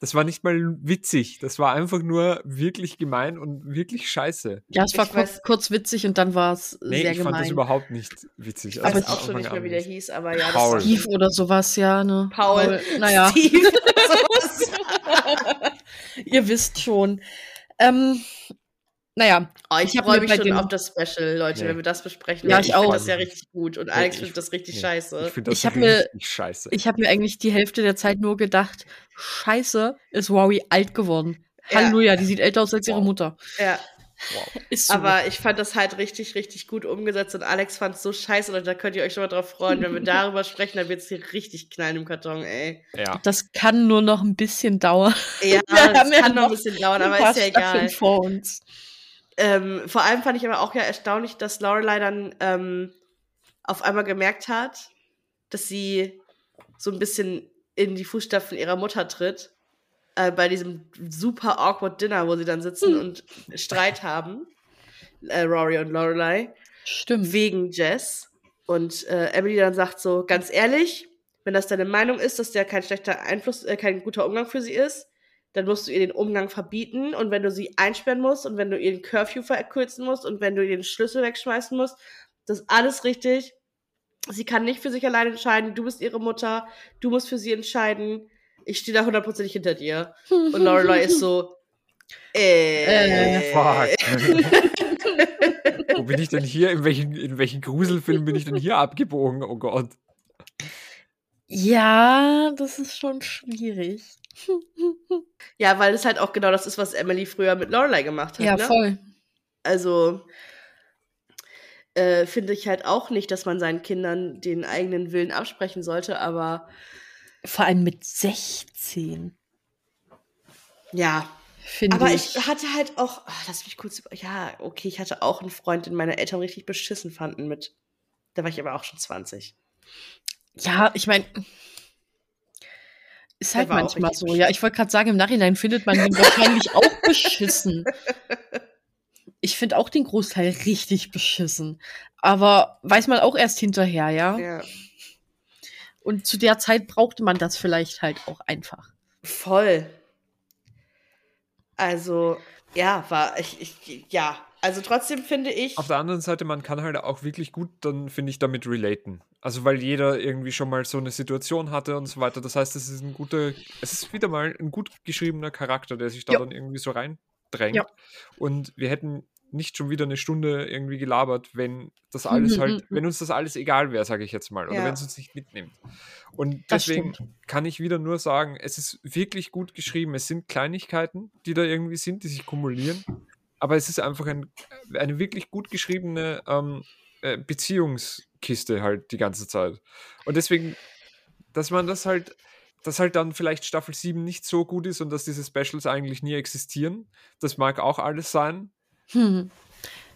Das war nicht mal witzig, das war einfach nur wirklich gemein und wirklich scheiße. Ja, es war Ich kurz, weiß- kurz witzig und dann war es Nee, sehr ich fand das gemein. überhaupt nicht witzig. Ich Also weiß von auch schon nicht mehr, wie der hieß, aber ja, Paul. Steve oder sowas, ja, ne? Paul. Naja, Steve. ihr wisst schon. Ähm, naja. Oh, ich freue mich schon auf das Special, Leute, Nee. wenn wir das besprechen. Ja, ich ich finde auch. das ja richtig gut und Alex findet das richtig nee, scheiße. Ich finde das Ich hab mir- richtig scheiße. Ich habe mir eigentlich die Hälfte der Zeit nur gedacht, scheiße, ist Rory alt geworden. Ja. Halleluja, die sieht älter aus als ihre. Mutter. ja, wow. Ist so. aber ich fand das halt richtig, richtig gut umgesetzt und Alex fand es so scheiße und da könnt ihr euch schon mal drauf freuen. Wenn wir darüber sprechen, dann wird es hier richtig knallen im Karton, ey. Ja. das kann nur noch ein bisschen dauern. Ja, das ja kann noch ein bisschen dauern, aber ist ja egal. vor uns. Ähm, vor allem fand ich aber auch ja erstaunlich, dass Lorelei dann ähm, auf einmal gemerkt hat, dass sie so ein bisschen in die Fußstapfen ihrer Mutter tritt. Äh, bei diesem super awkward Dinner, wo sie dann sitzen Hm. und Streit haben. Äh, Rory und Lorelei. Stimmt. Wegen Jess. Und äh, Emily dann sagt so, ganz ehrlich, wenn das deine Meinung ist, dass der kein schlechter Einfluss, äh, kein guter Umgang für sie ist, dann musst du ihr den Umgang verbieten und wenn du sie einsperren musst und wenn du ihr den Curfew verkürzen musst und wenn du ihr den Schlüssel wegschmeißen musst, das ist alles richtig. Sie kann nicht für sich alleine entscheiden. Du bist ihre Mutter. Du musst für sie entscheiden. Ich stehe da hundertprozentig hinter dir. Und Lorelei ist so, äh, Äh, Fuck. Wo bin ich denn hier? In welchen, in welchen Gruselfilm bin ich denn hier abgebogen? Oh Gott. Ja, das ist schon schwierig. Ja, weil es halt auch genau das ist, was Emily früher mit Lorelei gemacht hat. Ja, ne? voll. Also äh, finde ich halt auch nicht, dass man seinen Kindern den eigenen Willen absprechen sollte, aber Vor allem mit 16, ja. finde Aber ich. ich hatte halt auch, ach, lass mich kurz, ja, okay, ich hatte auch einen Freund, den meine Eltern richtig beschissen fanden mit, da war ich aber auch schon 20. Ja, ich meine, ist halt manchmal so. beschissen. Ja, ich wollte gerade sagen, im Nachhinein findet man ihn wahrscheinlich auch beschissen. Ich finde auch den Großteil richtig beschissen. Aber weiß man auch erst hinterher, ja? Ja. Und zu der Zeit brauchte man das vielleicht halt auch einfach. Voll. Also, ja, war ich, ich ja. Also trotzdem finde ich. Auf der anderen Seite, man kann halt auch wirklich gut dann, finde ich, damit relaten. Also, weil jeder irgendwie schon mal so eine Situation hatte und so weiter. Das heißt, es ist ein guter, es ist wieder mal ein gut geschriebener Charakter, der sich da Ja. dann irgendwie so reindrängt. Ja. Und wir hätten nicht schon wieder eine Stunde irgendwie gelabert, wenn das alles Mhm, halt, mhm. wenn uns das alles egal wäre, sage ich jetzt mal, oder Ja. wenn es uns nicht mitnimmt. Und Das deswegen stimmt. kann ich wieder nur sagen, es ist wirklich gut geschrieben. Es sind Kleinigkeiten, die da irgendwie sind, die sich kumulieren. Aber es ist einfach ein, eine wirklich gut geschriebene ähm, äh, Beziehungskiste halt die ganze Zeit. Und deswegen, dass man das halt, dass halt dann vielleicht Staffel 7 nicht so gut ist und dass diese Specials eigentlich nie existieren, das mag auch alles sein. Hm.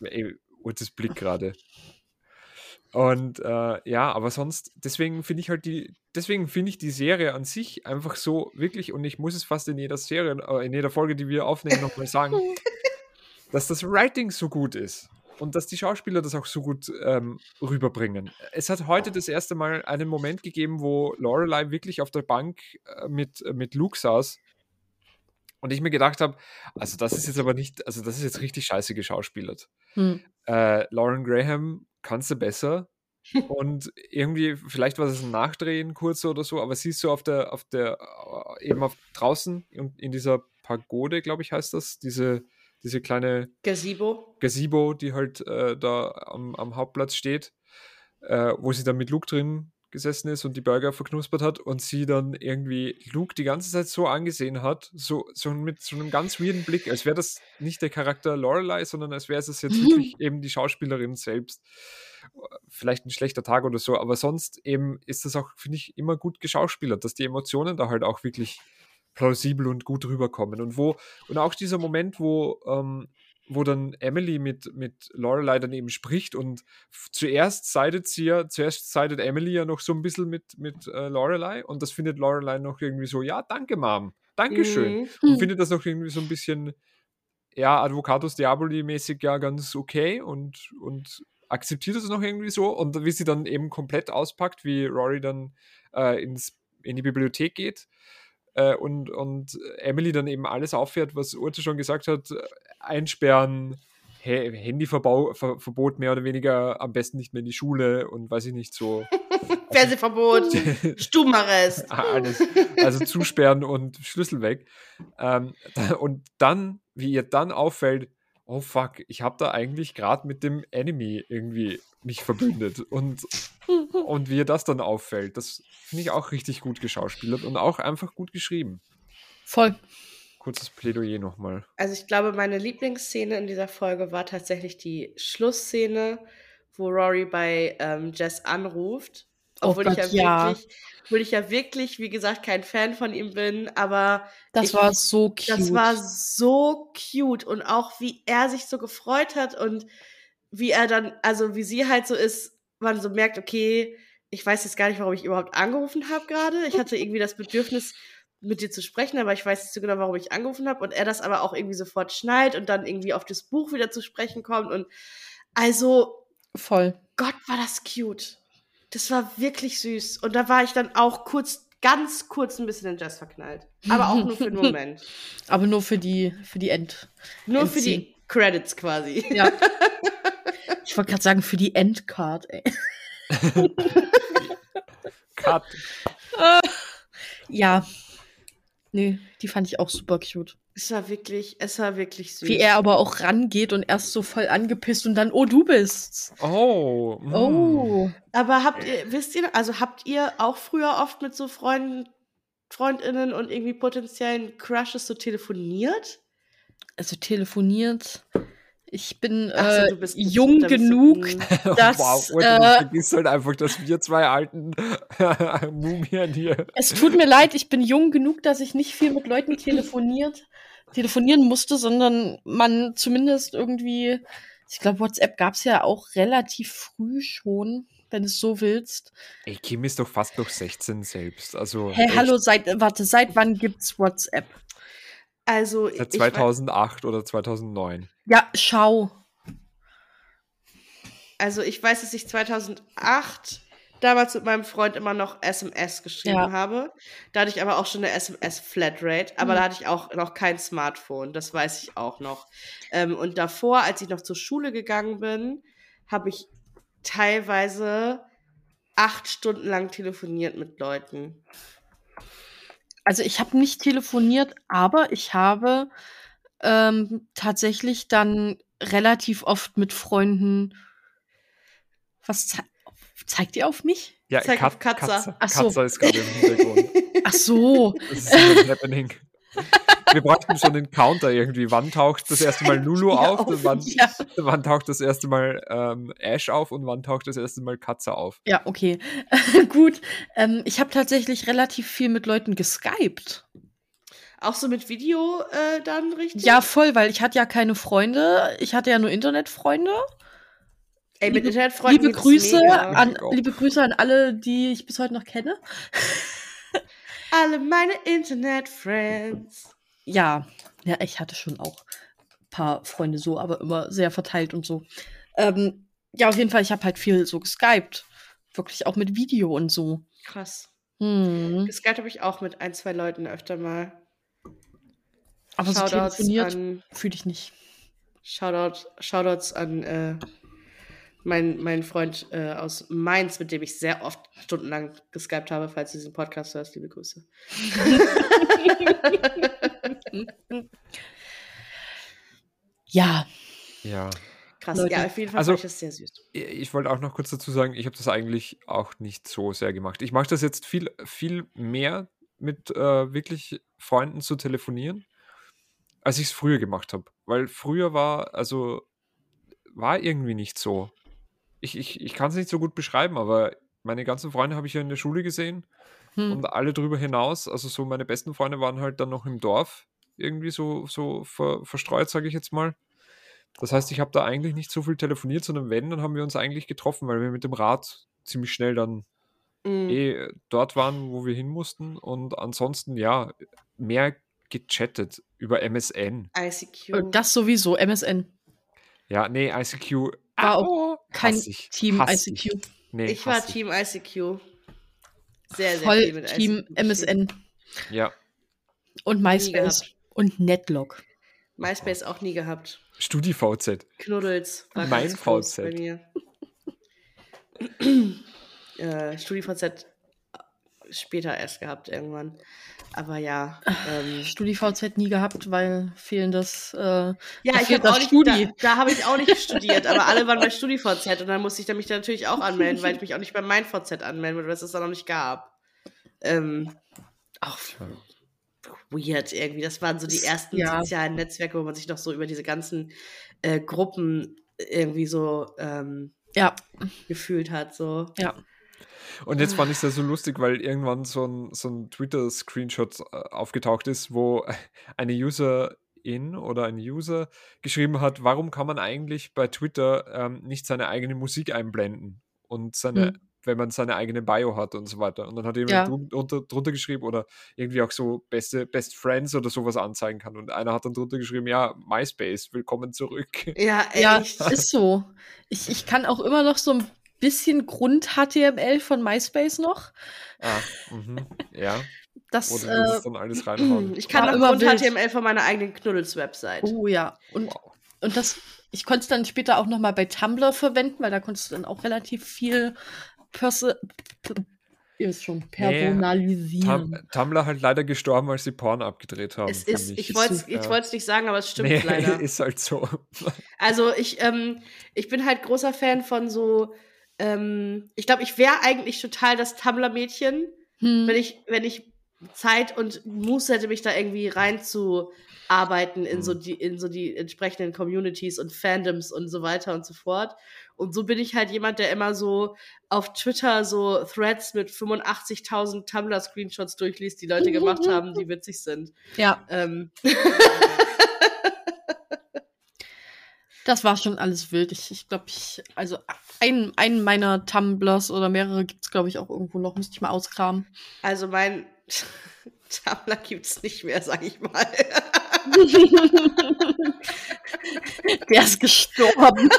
Ey, Blick gerade. Und äh, ja, aber sonst, deswegen finde ich halt die, deswegen finde ich die Serie an sich einfach so wirklich, und ich muss es fast in jeder Serie, äh, in jeder Folge, die wir aufnehmen, nochmal sagen, dass das Writing so gut ist und dass die Schauspieler das auch so gut ähm, rüberbringen. Es hat heute das erste Mal einen Moment gegeben, wo Lorelei wirklich auf der Bank äh, mit, mit Luke saß und ich mir gedacht habe, also das ist jetzt aber nicht, also das ist jetzt richtig scheiße geschauspielert. Hm. Äh, Lauren Graham kannst du besser. Und irgendwie, vielleicht war es ein Nachdrehen kurz oder so, aber siehst du auf der, auf der, äh, eben auf draußen und in dieser Pagode, glaube ich, heißt das, diese, diese kleine Gazebo. Gazebo, die halt äh, da am, am Hauptplatz steht, äh, wo sie dann mit Luke drin gesessen ist und die Burger verknuspert hat und sie dann irgendwie Luke die ganze Zeit so angesehen hat, so, so mit so einem ganz weirden Blick, als wäre das nicht der Charakter Lorelei, sondern als wäre es jetzt wirklich eben die Schauspielerin selbst. Vielleicht ein schlechter Tag oder so, aber sonst eben ist das auch, finde ich, immer gut geschauspielert, dass die Emotionen da halt auch wirklich plausibel und gut rüberkommen. Und wo, und auch dieser Moment, wo, ähm, wo dann Emily mit, mit Lorelei dann eben spricht und zuerst sided sie ja, zuerst sided Emily ja noch so ein bisschen mit, mit äh, Lorelei und das findet Lorelei noch irgendwie so, ja, danke, Mom, Dankeschön. Mhm. Und Hm. findet das noch irgendwie so ein bisschen, ja, Advocatus Diaboli-mäßig ja ganz okay und, und akzeptiert es noch irgendwie so. Und wie sie dann eben komplett auspackt, wie Rory dann äh, ins, in die Bibliothek geht äh, und, und Emily dann eben alles auffährt, was Urte schon gesagt hat, einsperren, Handyverbot mehr oder weniger, am besten nicht mehr in die Schule und weiß ich nicht so. Fernsehverbot. Stubenarrest. alles. Also zusperren und Schlüssel weg. Ähm, und dann, wie ihr dann auffällt, oh fuck, ich habe da eigentlich gerade mit dem Enemy irgendwie mich verbündet und, und wie ihr das dann auffällt, das finde ich auch richtig gut geschauspielert und auch einfach gut geschrieben. Voll. Kurzes Plädoyer nochmal. Also ich glaube, meine Lieblingsszene in dieser Folge war tatsächlich die Schlussszene, wo Rory bei ähm, Jess anruft. Oh Obwohl Gott, ich ja, ja. wirklich, obwohl ich ja wirklich, wie gesagt, kein Fan von ihm bin, aber Das ich, war so cute. das war so cute und auch wie er sich so gefreut hat und wie er dann, also wie sie halt so ist, man so merkt, okay, ich weiß jetzt gar nicht, warum ich überhaupt angerufen habe gerade. Ich hatte irgendwie das Bedürfnis, mit dir zu sprechen, aber ich weiß nicht so genau, warum ich angerufen habe und er das aber auch irgendwie sofort schnallt und dann irgendwie auf das Buch wieder zu sprechen kommt und also Voll. Gott, war das cute. Das war wirklich süß. Und da war ich dann auch kurz, ganz kurz ein bisschen in Jazz verknallt. Aber auch nur für einen Moment. Aber nur für die, für die End. Nur für Endziehen. die Credits quasi. Ja. ich wollte gerade sagen, für die Endcard, ey. Cut. Ja. Nee, die fand ich auch super cute. Es war wirklich, es war wirklich süß. Wie er aber auch rangeht und erst so voll angepisst und dann, oh, du bist's. Oh. mm. Oh. Aber habt ihr, wisst ihr, also habt ihr auch früher oft mit so Freunden, FreundInnen und irgendwie potenziellen Crushes so telefoniert? Also telefoniert. Ich bin so, äh, du bist- jung genug, mm. dass wow, und äh, du vergisst halt einfach, dass wir zwei alten Mumien hier. es tut mir leid, ich bin jung genug, dass ich nicht viel mit Leuten telefoniert, telefonieren musste, sondern man zumindest irgendwie, ich glaube, WhatsApp gab es ja auch relativ früh schon, wenn du es so willst. Ey, Kim ist doch fast noch 16 selbst. Also Hä, echt, hallo, seit, warte, seit wann gibt's WhatsApp? Also, Seit ich, 2008 oder 2009. Ja, schau. also ich weiß, dass ich 2008 damals mit meinem Freund immer noch SMS geschrieben Ja. habe. Da hatte ich aber auch schon eine SMS-Flatrate, aber Mhm. da hatte ich auch noch kein Smartphone, das weiß ich auch noch. Ähm, und davor, als ich noch zur Schule gegangen bin, habe ich teilweise acht Stunden lang telefoniert mit Leuten. Also ich habe nicht telefoniert, aber ich habe ähm, tatsächlich dann relativ oft mit Freunden. Was zei zeigt ihr auf mich? Ja, Zeig Kat auf Katza. Katza. Ach so. Katza ist gerade im Hintergrund. Ach so. Das ist ein happening. Wir bräuchten schon einen Counter irgendwie. Wann taucht das erste Mal Lulu auf? auf- Wann, ja. wann taucht das erste Mal ähm, Ash auf? Und wann taucht das erste Mal Katze auf? Ja, okay. Gut. Ähm, ich habe tatsächlich relativ viel mit Leuten geskypt. Auch so mit Video äh, dann richtig? Ja, voll, weil ich hatte ja keine Freunde. Ich hatte ja nur Internetfreunde. Ey, mit liebe- Internetfreunden Liebe Grüße, mega. an, Auch. liebe Grüße an alle, die ich bis heute noch kenne. Alle meine Internet-Friends. Ja, ja, ich hatte schon auch ein paar Freunde so, aber immer sehr verteilt und so. Ähm, ja, auf jeden Fall, ich habe halt viel so geskypt. Wirklich auch mit Video und so. Krass. Hm. Geskypt habe ich auch mit ein, zwei Leuten öfter mal. Aber so Shoutouts telefoniert an, fühle ich nicht. Shoutout, Shoutouts an äh, meinen mein Freund äh, aus Mainz, mit dem ich sehr oft stundenlang geskypt habe, falls du diesen Podcast hörst. Liebe Grüße. Ja, Ja. Krass. Leute. Ja, auf jeden Fall Also- fand ich das sehr süß. Ich wollte auch noch kurz dazu sagen, ich habe das eigentlich auch nicht so sehr gemacht. Ich mache das jetzt viel, viel mehr mit äh, wirklich Freunden zu telefonieren, als ich es früher gemacht habe. Weil früher war, also, war irgendwie nicht so. Ich, ich, ich kann es nicht so gut beschreiben, aber meine ganzen Freunde habe ich ja in der Schule gesehen hm. und alle drüber hinaus, also so meine besten Freunde waren halt dann noch im Dorf irgendwie so, so ver, verstreut, sage ich jetzt mal. Das heißt, ich habe da eigentlich nicht so viel telefoniert, sondern wenn, dann haben wir uns eigentlich getroffen, weil wir mit dem Rad ziemlich schnell dann Mhm. eh dort waren, wo wir hin mussten. Und ansonsten, ja, mehr gechattet über MSN. ICQ. Äh, das sowieso, MSN. Ja, nee, ICQ. War auch oh, Kein ich, Team ICQ. Ich. Nee, ich war hass Team ICQ. Sehr, sehr Voll viel mit Team ICQ. MSN Ja, und MySpace. Und Netlog. MySpace auch nie gehabt. StudiVZ. Knuddels war Mein VZ. bei mir. äh, StudiVZ später erst gehabt irgendwann. Aber ja. Ähm, StudiVZ nie gehabt, weil fehlendes. Äh, ja, ich habe auch nicht. Studi. Da, da habe ich auch nicht studiert, aber alle waren bei StudiVZ und dann musste ich da mich da natürlich auch anmelden, weil ich mich auch nicht bei MeinVZ anmelden würde, weil es das da noch nicht gab. Ähm, auch weird irgendwie. Das waren so die ersten ja. sozialen Netzwerke, wo man sich noch so über diese ganzen äh, Gruppen irgendwie so ähm, ja. gefühlt hat. So. Ja. Und jetzt fand ich es ja so lustig, weil irgendwann so ein, so ein Twitter-Screenshot äh, aufgetaucht ist, wo eine Userin oder ein User geschrieben hat, warum kann man eigentlich bei Twitter ähm, nicht seine eigene Musik einblenden und seine, hm. Wenn man seine eigene Bio hat und so weiter. Und dann hat jemand ja. drunter, drunter geschrieben oder irgendwie auch so beste Best Friends oder sowas anzeigen kann. Und einer hat dann drunter geschrieben, ja, MySpace, willkommen zurück. Ja, echt. ja ist so. Ich, ich kann auch immer noch so ein bisschen Grund-HTML von MySpace noch. Ah, mh, ja. Das, Oder äh, dann alles reinhauen. Ich kann noch Grund-HTML von meiner eigenen Knuddels-Website. Oh ja. Und, wow. und das, ich konnte es dann später auch noch mal bei Tumblr verwenden, weil da konntest du dann auch relativ viel Perse Ihr ist schon personalisieren. Nee, Tumblr halt leider gestorben, als sie Porn abgedreht haben. Es ist, ich, ich wollte es nicht sagen, aber es stimmt nee, leider. Ist halt so. Also ich, ähm, ich bin halt großer Fan von so ähm, ich glaube, ich wäre eigentlich total das Tumblr-Mädchen, hm. wenn ich, wenn ich Zeit und Muße hätte, mich da irgendwie reinzuarbeiten in so hm. die, in so die entsprechenden Communities und Fandoms und so weiter und so fort. Und so bin ich halt jemand, der immer so auf Twitter so Threads mit 85.000 Tumblr-Screenshots durchliest, die Leute gemacht haben, die witzig sind. Ja. Ähm. Das war schon alles wild. Ich, ich glaube, ich, also einen, einen meiner Tumblers oder mehrere gibt es, glaube ich, auch irgendwo noch. Müsste ich mal auskramen. Also mein Tumblr gibt es nicht mehr, sag ich mal. Der ist gestorben.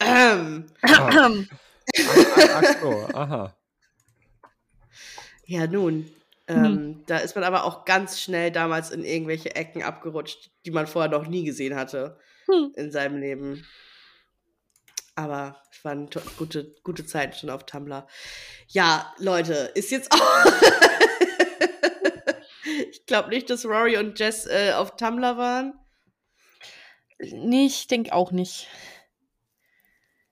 ähm. Ah. Ach so, aha. Ja, nun. Ähm, da ist man aber auch ganz schnell damals in irgendwelche Ecken abgerutscht, die man vorher noch nie gesehen hatte hm. in seinem Leben. Aber es waren gute, gute Zeiten schon auf Tumblr. Ja, Leute, ist jetzt auch. Ich glaube nicht, dass Rory und Jess äh, auf Tumblr waren. Nee, ich denke auch nicht.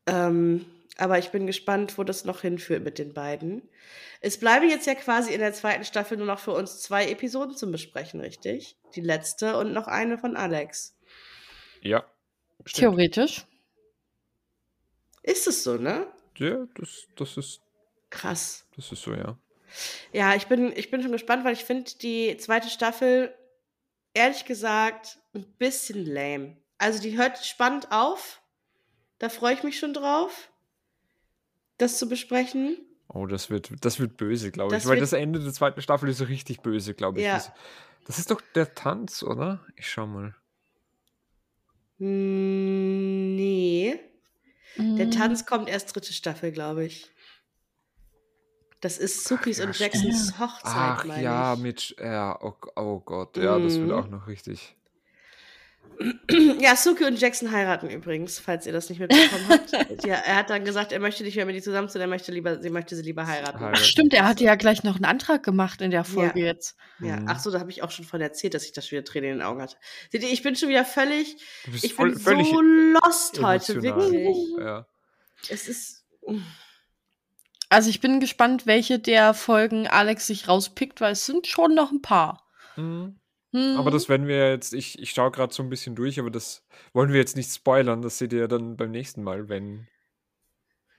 Ähm, aber ich bin gespannt, wo das noch hinführt mit den beiden. Es bleiben jetzt ja quasi in der zweiten Staffel nur noch für uns zwei Episoden zum Besprechen, richtig? Die letzte und noch eine von Alex. Ja. Stimmt. Theoretisch. Ist es so, ne? Ja, das, das ist. Krass. Das ist so, ja. Ja, ich bin, ich bin schon gespannt, weil ich finde die zweite Staffel, ehrlich gesagt, ein bisschen lame. Also die hört spannend auf. Da freue ich mich schon drauf, das zu besprechen. Oh, das wird, das wird böse, glaube ich. Weil das Ende der zweiten Staffel ist so richtig böse, glaube ich. Ja. Das, das, ist doch der Tanz, oder? Ich schau mal. Hm, nee. Der Tanz kommt erst dritte Staffel, glaube ich. Das ist Sukis ja, und Jacksons Hochzeit, Ach ja, ich. mit. Ja, oh, oh Gott, ja, mm. das wird mhm. auch noch richtig. Ja, Suki und Jackson heiraten übrigens, falls ihr das nicht mitbekommen habt. ja, er hat dann gesagt, er möchte nicht mehr mit ihr zusammen sein, er möchte lieber, sie möchte sie lieber heiraten. Ach, stimmt, er hatte ja gleich noch einen Antrag gemacht in der Folge ja. jetzt. Ja, mhm. ach so, da habe ich auch schon von erzählt, dass ich das wieder Tränen in den Augen hatte. Seht ihr, ich bin schon wieder völlig, ich voll, bin so lost heute, wirklich. Ja. Es ist. Also ich bin gespannt, welche der Folgen Alex sich rauspickt, weil es sind schon noch ein paar. Mhm. Mhm. Aber das werden wir jetzt, ich, ich schaue gerade so ein bisschen durch, aber das wollen wir jetzt nicht spoilern. Das seht ihr dann beim nächsten Mal, wenn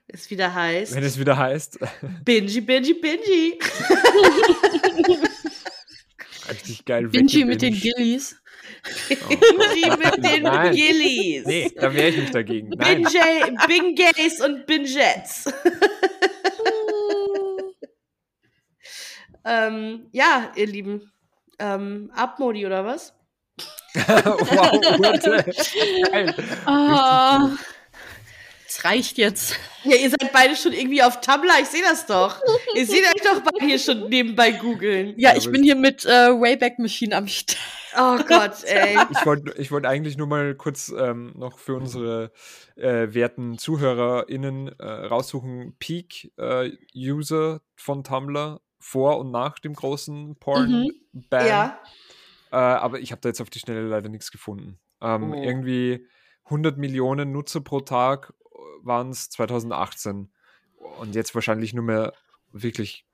es wieder heißt. Wenn es wieder heißt. Bingy, Bingy, Bingy. Richtig geil. Bingy mit den Gillies. Bingy mit den Nein. Gillies. Nee, da wäre ich nicht dagegen. Bingays und Bingettes. ähm, ja, ihr Lieben, ähm, Abmodi oder was? wow. Geil. Ah. Es reicht jetzt. Ja, ihr seid beide schon irgendwie auf Tumblr, ich sehe das doch. ihr seht euch doch beide hier schon nebenbei googeln. Ja, ich bin hier mit äh, Wayback Machine am Start. Oh Gott, ey. Ich wollte ich wollt eigentlich nur mal kurz ähm, noch für unsere äh, werten ZuhörerInnen äh, raussuchen: Peak-User von Tumblr vor und nach dem großen Porn-Ban. Ja. Äh, aber ich habe da jetzt auf die Schnelle leider nichts gefunden. Ähm, Oh. Irgendwie 100 Millionen Nutzer pro Tag waren es 2018. Und jetzt wahrscheinlich nur mehr wirklich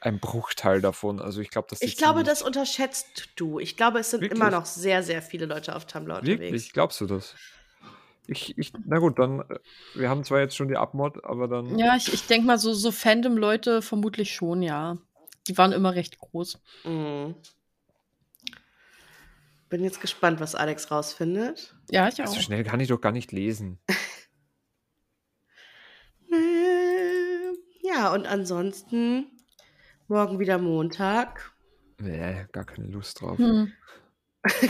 ein Bruchteil davon. Also ich glaube, dass die Ich glaube, das unterschätzt du. Ich glaube, es sind Wirklich? immer noch sehr, sehr viele Leute auf Tumblr unterwegs. Wirklich? Glaubst du das? Ich, ich, na gut, dann, äh, wir haben zwar jetzt schon die Abmod, aber dann. Ja, ich, ich denke mal, so, so Fandom-Leute vermutlich schon, ja. Die waren immer recht groß. Mhm. Bin jetzt gespannt, was Alex rausfindet. Ja, ich auch. So schnell kann ich doch gar nicht lesen. Ähm, Ja, und ansonsten morgen wieder Montag. Nee, gar keine Lust drauf. Hm. Kein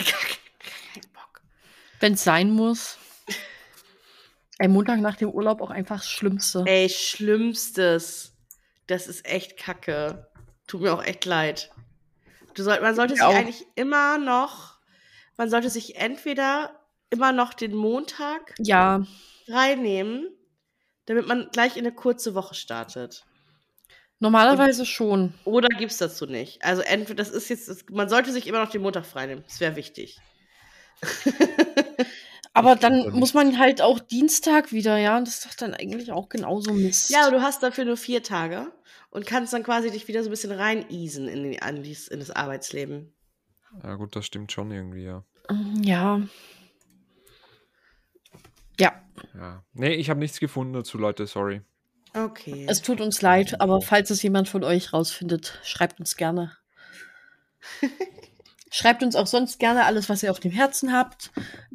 Bock. Wenn es sein muss. Ey, Montag nach dem Urlaub auch einfach das Schlimmste. Ey, schlimmstes. Das ist echt kacke. Tut mir auch echt leid. Du soll, man sollte Mir sich auch. eigentlich immer noch, man sollte sich entweder immer noch den Montag Ja, reinnehmen, damit man gleich in eine kurze Woche startet. normalerweise schon. Oder gibt's dazu nicht? Also entweder das ist jetzt, das, man sollte sich immer noch den Montag freinehmen. Das wäre wichtig. Aber dann da muss man halt auch Dienstag wieder, ja. Und das ist doch dann eigentlich auch genauso Mist. Ja, aber du hast dafür nur vier Tage und kannst dann quasi dich wieder so ein bisschen reineasen in, die, an dies, in das Arbeitsleben. Ja, gut, das stimmt schon irgendwie, ja. Ja. Ja, ja. Nee, ich habe nichts gefunden dazu, Leute, sorry. Okay. es tut uns leid, aber falls es jemand von euch rausfindet, schreibt uns gerne. Schreibt uns auch sonst gerne alles, was ihr auf dem Herzen habt.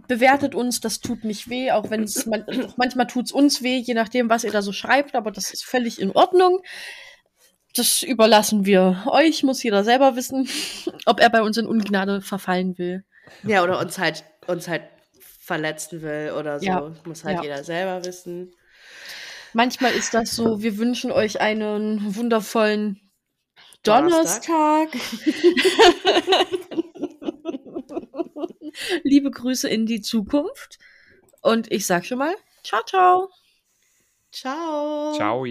Bewertet uns, das tut nicht weh, auch wenn es man, manchmal tut es uns weh, je nachdem, was ihr da so schreibt, aber das ist völlig in Ordnung. Das überlassen wir euch, muss jeder selber wissen, ob er bei uns in Ungnade verfallen will. Ja, oder uns halt, uns halt verletzen will oder so. Ja, Muss halt ja. jeder selber wissen. Manchmal ist das so, wir wünschen euch einen wundervollen Donnerstag. Donnerstag. Liebe Grüße in die Zukunft. Und ich sag schon mal, ciao, ciao. Ciao. Ciao.